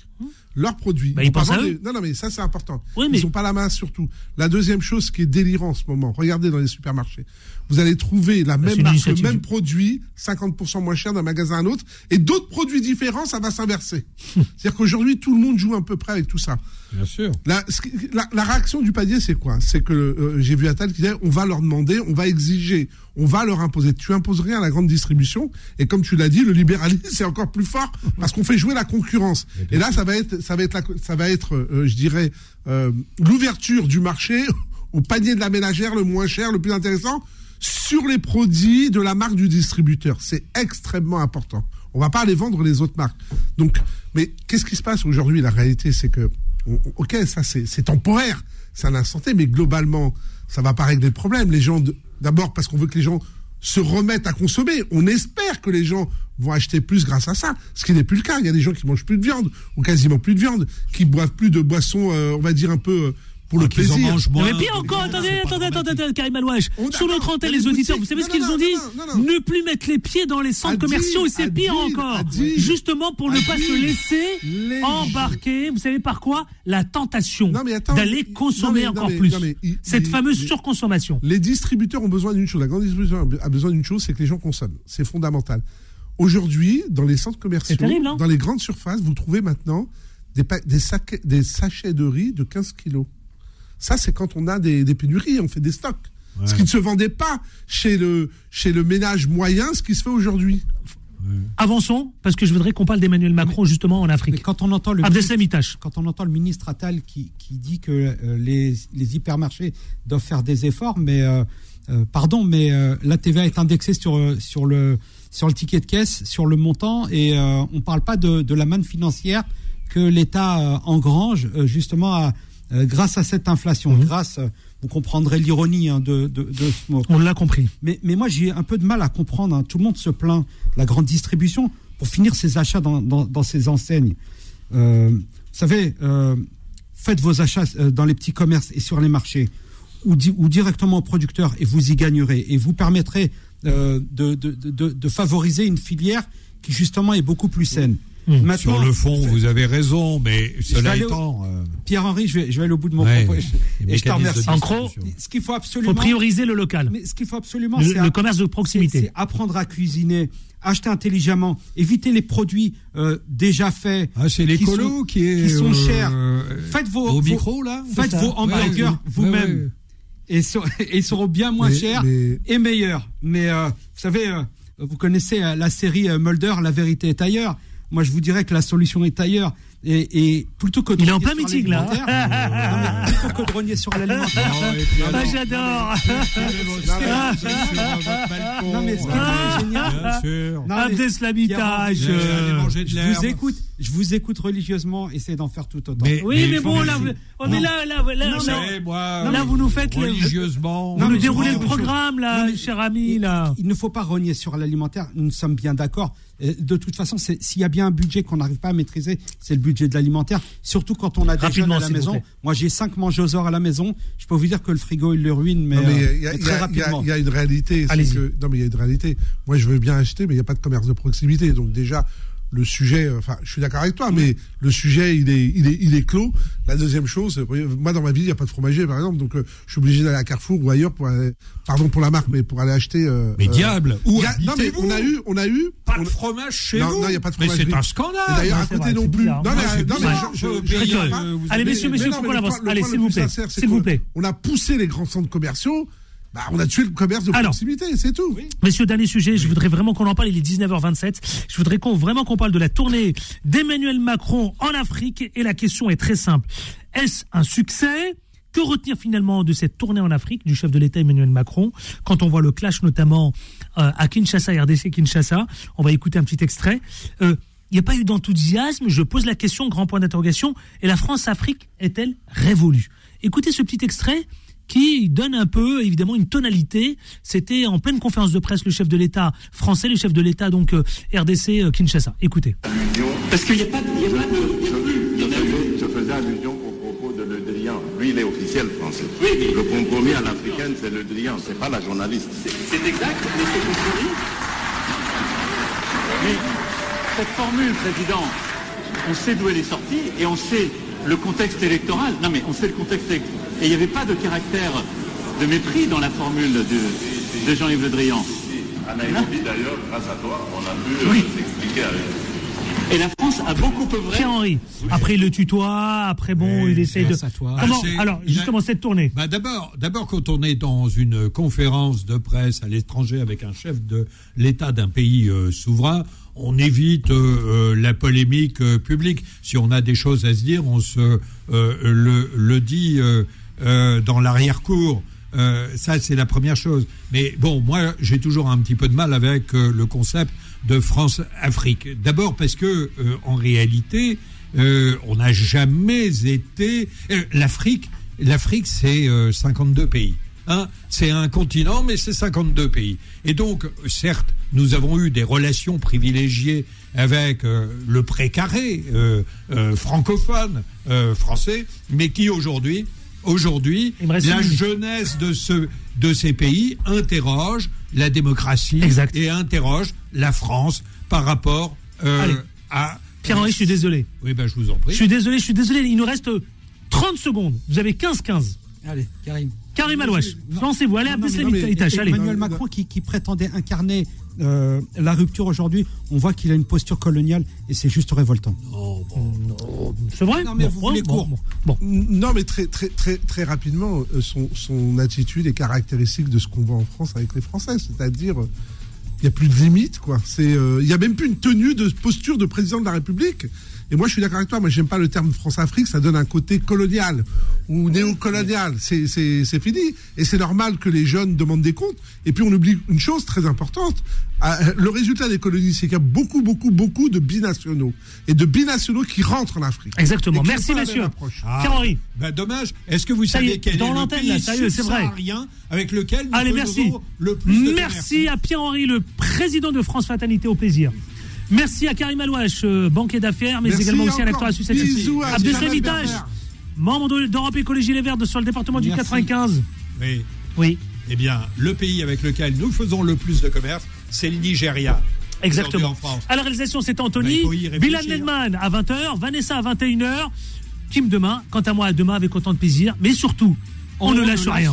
Leurs produits. Bah, ils pas pensent à eux. Non, non, mais ça c'est important. Oui, mais- Ils n'ont pas la main sur tout. La deuxième chose qui est délirant en ce moment, regardez dans les supermarchés. Vous allez trouver la Bah, même marque, le même du- produit, 50% moins cher d'un magasin à l'autre, et d'autres produits différents, ça va s'inverser. C'est-à-dire qu'aujourd'hui, tout le monde joue à peu près avec tout ça. Bien sûr. La, réaction du panier, c'est quoi? C'est que euh, j'ai vu Attal qui disait on va leur demander, on va exiger, on va leur imposer. Tu imposes rien à la grande distribution, et comme tu l'as dit, le libéralisme c'est encore plus fort parce qu'on fait jouer la concurrence. Et là, ça va être, ça va être, la- ça va être, euh, je dirais, euh, l'ouverture du marché au panier de la ménagère le moins cher, le plus intéressant, sur les produits de la marque du distributeur. C'est extrêmement important. On va pas aller vendre les autres marques. Donc, mais qu'est-ce qui se passe aujourd'hui? La réalité, c'est que ok, ça c'est temporaire, c'est un instant mais globalement, ça va pas régler le problème. Les gens, d'abord parce qu'on veut que les gens se remettent à consommer. On espère que les gens vont acheter plus grâce à ça, ce qui n'est plus le cas. Il y a des gens qui mangent plus de viande ou quasiment plus de viande, qui boivent plus de boissons, euh, on va dire un peu euh, pour le plaisir. Mais pire encore, attendez, attendez, attendez, attendez, Karim Alouache. Sur notre antenne, les auditeurs, vous savez ce qu'ils ont dit Ne plus mettre les pieds dans les centres commerciaux, c'est pire encore. Justement pour ne pas se laisser embarquer, vous savez par quoi? La tentation d'aller consommer encore plus. Cette fameuse surconsommation. Les distributeurs ont besoin d'une chose. La grande distribution a besoin d'une chose, c'est que les gens consomment. C'est fondamental. Aujourd'hui, dans les centres commerciaux, terrible, hein? dans les grandes surfaces, vous trouvez maintenant des, des, sacs- des sachets de riz de 15 kilos. Ça, c'est quand on a des, des pénuries, on fait des stocks. Ce qui ne se vendait pas chez le, chez le ménage moyen, ce qui se fait aujourd'hui. Avançons, parce que je voudrais qu'on parle d'Emmanuel Macron justement en Afrique. Quand on entend le Itache. quand on entend le ministre Attal qui, qui dit que euh, les, les hypermarchés doivent faire des efforts, mais euh, euh, pardon, mais euh, la TVA est indexée sur sur le sur le ticket de caisse, sur le montant, et euh, on parle pas de, de la manne financière que l'État euh, engrange euh, justement à, euh, grâce à cette inflation, grâce, euh, vous comprendrez l'ironie hein, de, de, de ce mot. On l'a compris. Mais, mais moi, j'ai un peu de mal à comprendre. hein. Tout le monde se plaint de la grande distribution pour finir ses achats dans, dans, dans ces enseignes. Euh, vous savez, euh, faites vos achats dans les petits commerces et sur les marchés ou, di- ou directement aux producteurs et vous y gagnerez. Et vous permettrez de, de, de, de favoriser une filière qui, justement, est beaucoup plus saine. Maintenant, Sur le fond, vous avez raison, mais cela étant. euh, Pierre-Henri, je vais, je vais aller au bout de mon Ouais, propos. Et je, te remercie. En gros, ce qu'il faut absolument. faut prioriser le local. Mais ce qu'il faut absolument, Le- c'est le commerce de proximité. c'est- apprendre à cuisiner, acheter intelligemment, éviter les produits euh, déjà faits. Ah, c'est qui l'écolo sont- qui est, qui sont euh, chers. Faites vos au vos- là Faites vos hamburgers Ouais, vous-même. ouais, ouais. Et, ils seront bien moins Mais- chers mais- et meilleurs. Mais euh, vous savez, euh, vous connaissez euh, la série euh, Mulder, La vérité est ailleurs. Moi, je vous dirais que la solution est ailleurs. Et, et plutôt que de Il est en plein meeting, là. Non, mais plutôt que de rogner sur l'alimentaire. Ah, j'adore. Non, mais ce qui est génial. Bien sûr. Non, mais- Abdeslam Itache. Pierre, allez manger de Je vous écoute, je vous écoute religieusement, essayez d'en faire tout autant. Mais- Oui, mais, mais bon, là, vous- oh, là, là, là, Vous là, moi, là, vous nous faites le- religieusement. vous Non, nous déroulez le programme, là, Non, cher ami, là. Il ne faut pas rogner sur l'alimentaire, nous sommes bien d'accord. De toute façon, c'est- s'il y a bien un budget qu'on n'arrive pas à maîtriser, c'est le budget de l'alimentaire. Surtout quand on a des Rapidement, jeunes à la maison. Moi, j'ai cinq mangeuses à la maison. Je peux vous dire que le frigo, il le ruine, mais, Non, mais euh, il y a- mais il y, très a- rapidement. il y a une réalité. que- non, mais il y a une réalité. Moi, je veux bien acheter, mais il n'y a pas de commerce de proximité. Donc déjà, le sujet, euh, enfin, je suis d'accord avec toi, mais le sujet, il est, il est, il est clos. La deuxième chose, euh, moi, dans ma vie, il n'y a pas de fromager, par exemple, donc euh, je suis obligé d'aller à Carrefour ou ailleurs pour aller, pardon pour la marque, mais pour aller acheter. euh, Mais euh, diable, où a- Non, mais on a eu, on a eu. Pas on- de fromage chez non, vous non, il n'y a pas de Mais fromage. c'est un scandale Et d'ailleurs, à côté non plus. Non, mais, non, mais Allez, messieurs, mais messieurs, mais qu'on le avance. Allez, s'il vous plaît. S'il vous plaît. On a poussé les grands centres commerciaux. Bah, on a tué le commerce de Alors. proximité, c'est tout. Messieurs, dernier sujet, je voudrais vraiment qu'on en parle, il est 19h27. Je voudrais qu'on, vraiment qu'on parle de la tournée d'Emmanuel Macron en Afrique et la question est très simple. Est-ce un succès? Que retenir finalement de cette tournée en Afrique du chef de l'État Emmanuel Macron? Quand on voit le clash notamment euh, à Kinshasa, RDC Kinshasa On va écouter un petit extrait. Euh, il n'y a pas eu d'enthousiasme, je pose la question, grand point d'interrogation, et la France-Afrique est-elle révolue? Écoutez ce petit extrait qui donne un peu, évidemment, une tonalité. C'était en pleine conférence de presse le chef de l'État français, le chef de l'État, donc euh, RDC euh, Kinshasa. Écoutez. Parce qu'il n'y a pas de. il y a pas de- Je, faisais, je faisais allusion au propos de Le Drian. Lui, il est officiel français. Le compromis à l'africaine, c'est Le Drian, c'est pas la journaliste. C'est exact, mais c'est compromis. Mais cette formule, Président, on sait d'où elle est sortie et on sait le contexte électoral. Non, mais on sait le contexte électoral. Et il n'y avait pas de caractère de mépris dans la formule de, de Jean-Yves Le Drian. À Nairobi, d'ailleurs, grâce à toi, on a pu euh, Oui. s'expliquer avec. Et la France a beaucoup œuvré. Pierre-Henri. Après, il le tutoie. Après, bon, il essaye de. grâce à toi. Comment Ah, c'est- Alors, il a- justement, cette tournée? Bah d'abord, d'abord quand on est dans une conférence de presse à l'étranger avec un chef de l'État d'un pays euh, souverain, on évite euh, euh, la polémique euh, publique. Si on a des choses à se dire, on se le, le dit dans l'arrière-cour. Ça, c'est la première chose. Mais bon, moi, j'ai toujours un petit peu de mal avec le concept de France-Afrique. D'abord parce que, en réalité, on n'a jamais été. L'Afrique, l'Afrique, c'est euh, 52 pays. Hein c'est un continent, mais c'est 52 pays. Et donc, certes, nous avons eu des relations privilégiées avec euh, le précaré euh, euh, francophone euh, français, mais qui aujourd'hui, aujourd'hui, la jeunesse de ce de ces pays interroge la démocratie et interroge la France par rapport euh, à. Pierre-Henri, je suis désolé. Oui, ben je vous en prie. Je suis désolé, je suis désolé. Il nous reste 30 secondes. Vous avez 15-15. Allez, Karim. Karim Alouache, lancez-vous. Allez, Non, non, Itache, allez. Emmanuel Macron qui, qui prétendait incarner euh, la rupture aujourd'hui, on voit qu'il a une posture coloniale et c'est juste révoltant. C'est vrai Non, mais vous voulez court. Non, mais très, très, très, très rapidement, euh, son, son attitude est caractéristique de ce qu'on voit en France avec les Français. C'est-à-dire, euh, il n'y a plus de limite, quoi. C'est, euh, il n'y a même plus une tenue de posture de président de la République. Et moi, je suis d'accord avec toi. Moi, j'aime pas le terme France-Afrique. Ça donne un côté colonial ou néocolonial. C'est, c'est, c'est fini. Et c'est normal que les jeunes demandent des comptes. Et puis, on oublie une chose très importante. Ah, Le résultat des colonies, c'est qu'il y a beaucoup, beaucoup, beaucoup de binationaux. Et de binationaux qui rentrent en Afrique. Exactement. Merci, approche. Ah, Pierre-Henri. ben dommage. Est-ce que vous Ça savez est, quel dans est le l'antenne, pays là, sérieux, c'est vrai. avec lequel nous Allez, merci. le plus de Merci à Pierre-Henri, le président de France Fatalité au plaisir. Merci à Karim Alouache, euh, banquier d'affaires, mais Merci également aussi à l'acteur associatif. Abdeslam membre de- d'Europe Écologie Les Verts de- sur le département du Merci. 95. Oui. Oui. Eh bien, le pays avec lequel nous faisons le plus de commerce, c'est le Nigeria. Exactement. En. À la réalisation, c'est Ben, Anthony. réfléchir. Bilan Nedman à 20h. Vanessa à 21h. Kim demain. Quant à moi, à demain avec autant de plaisir. Mais surtout, on, ne lâche rien.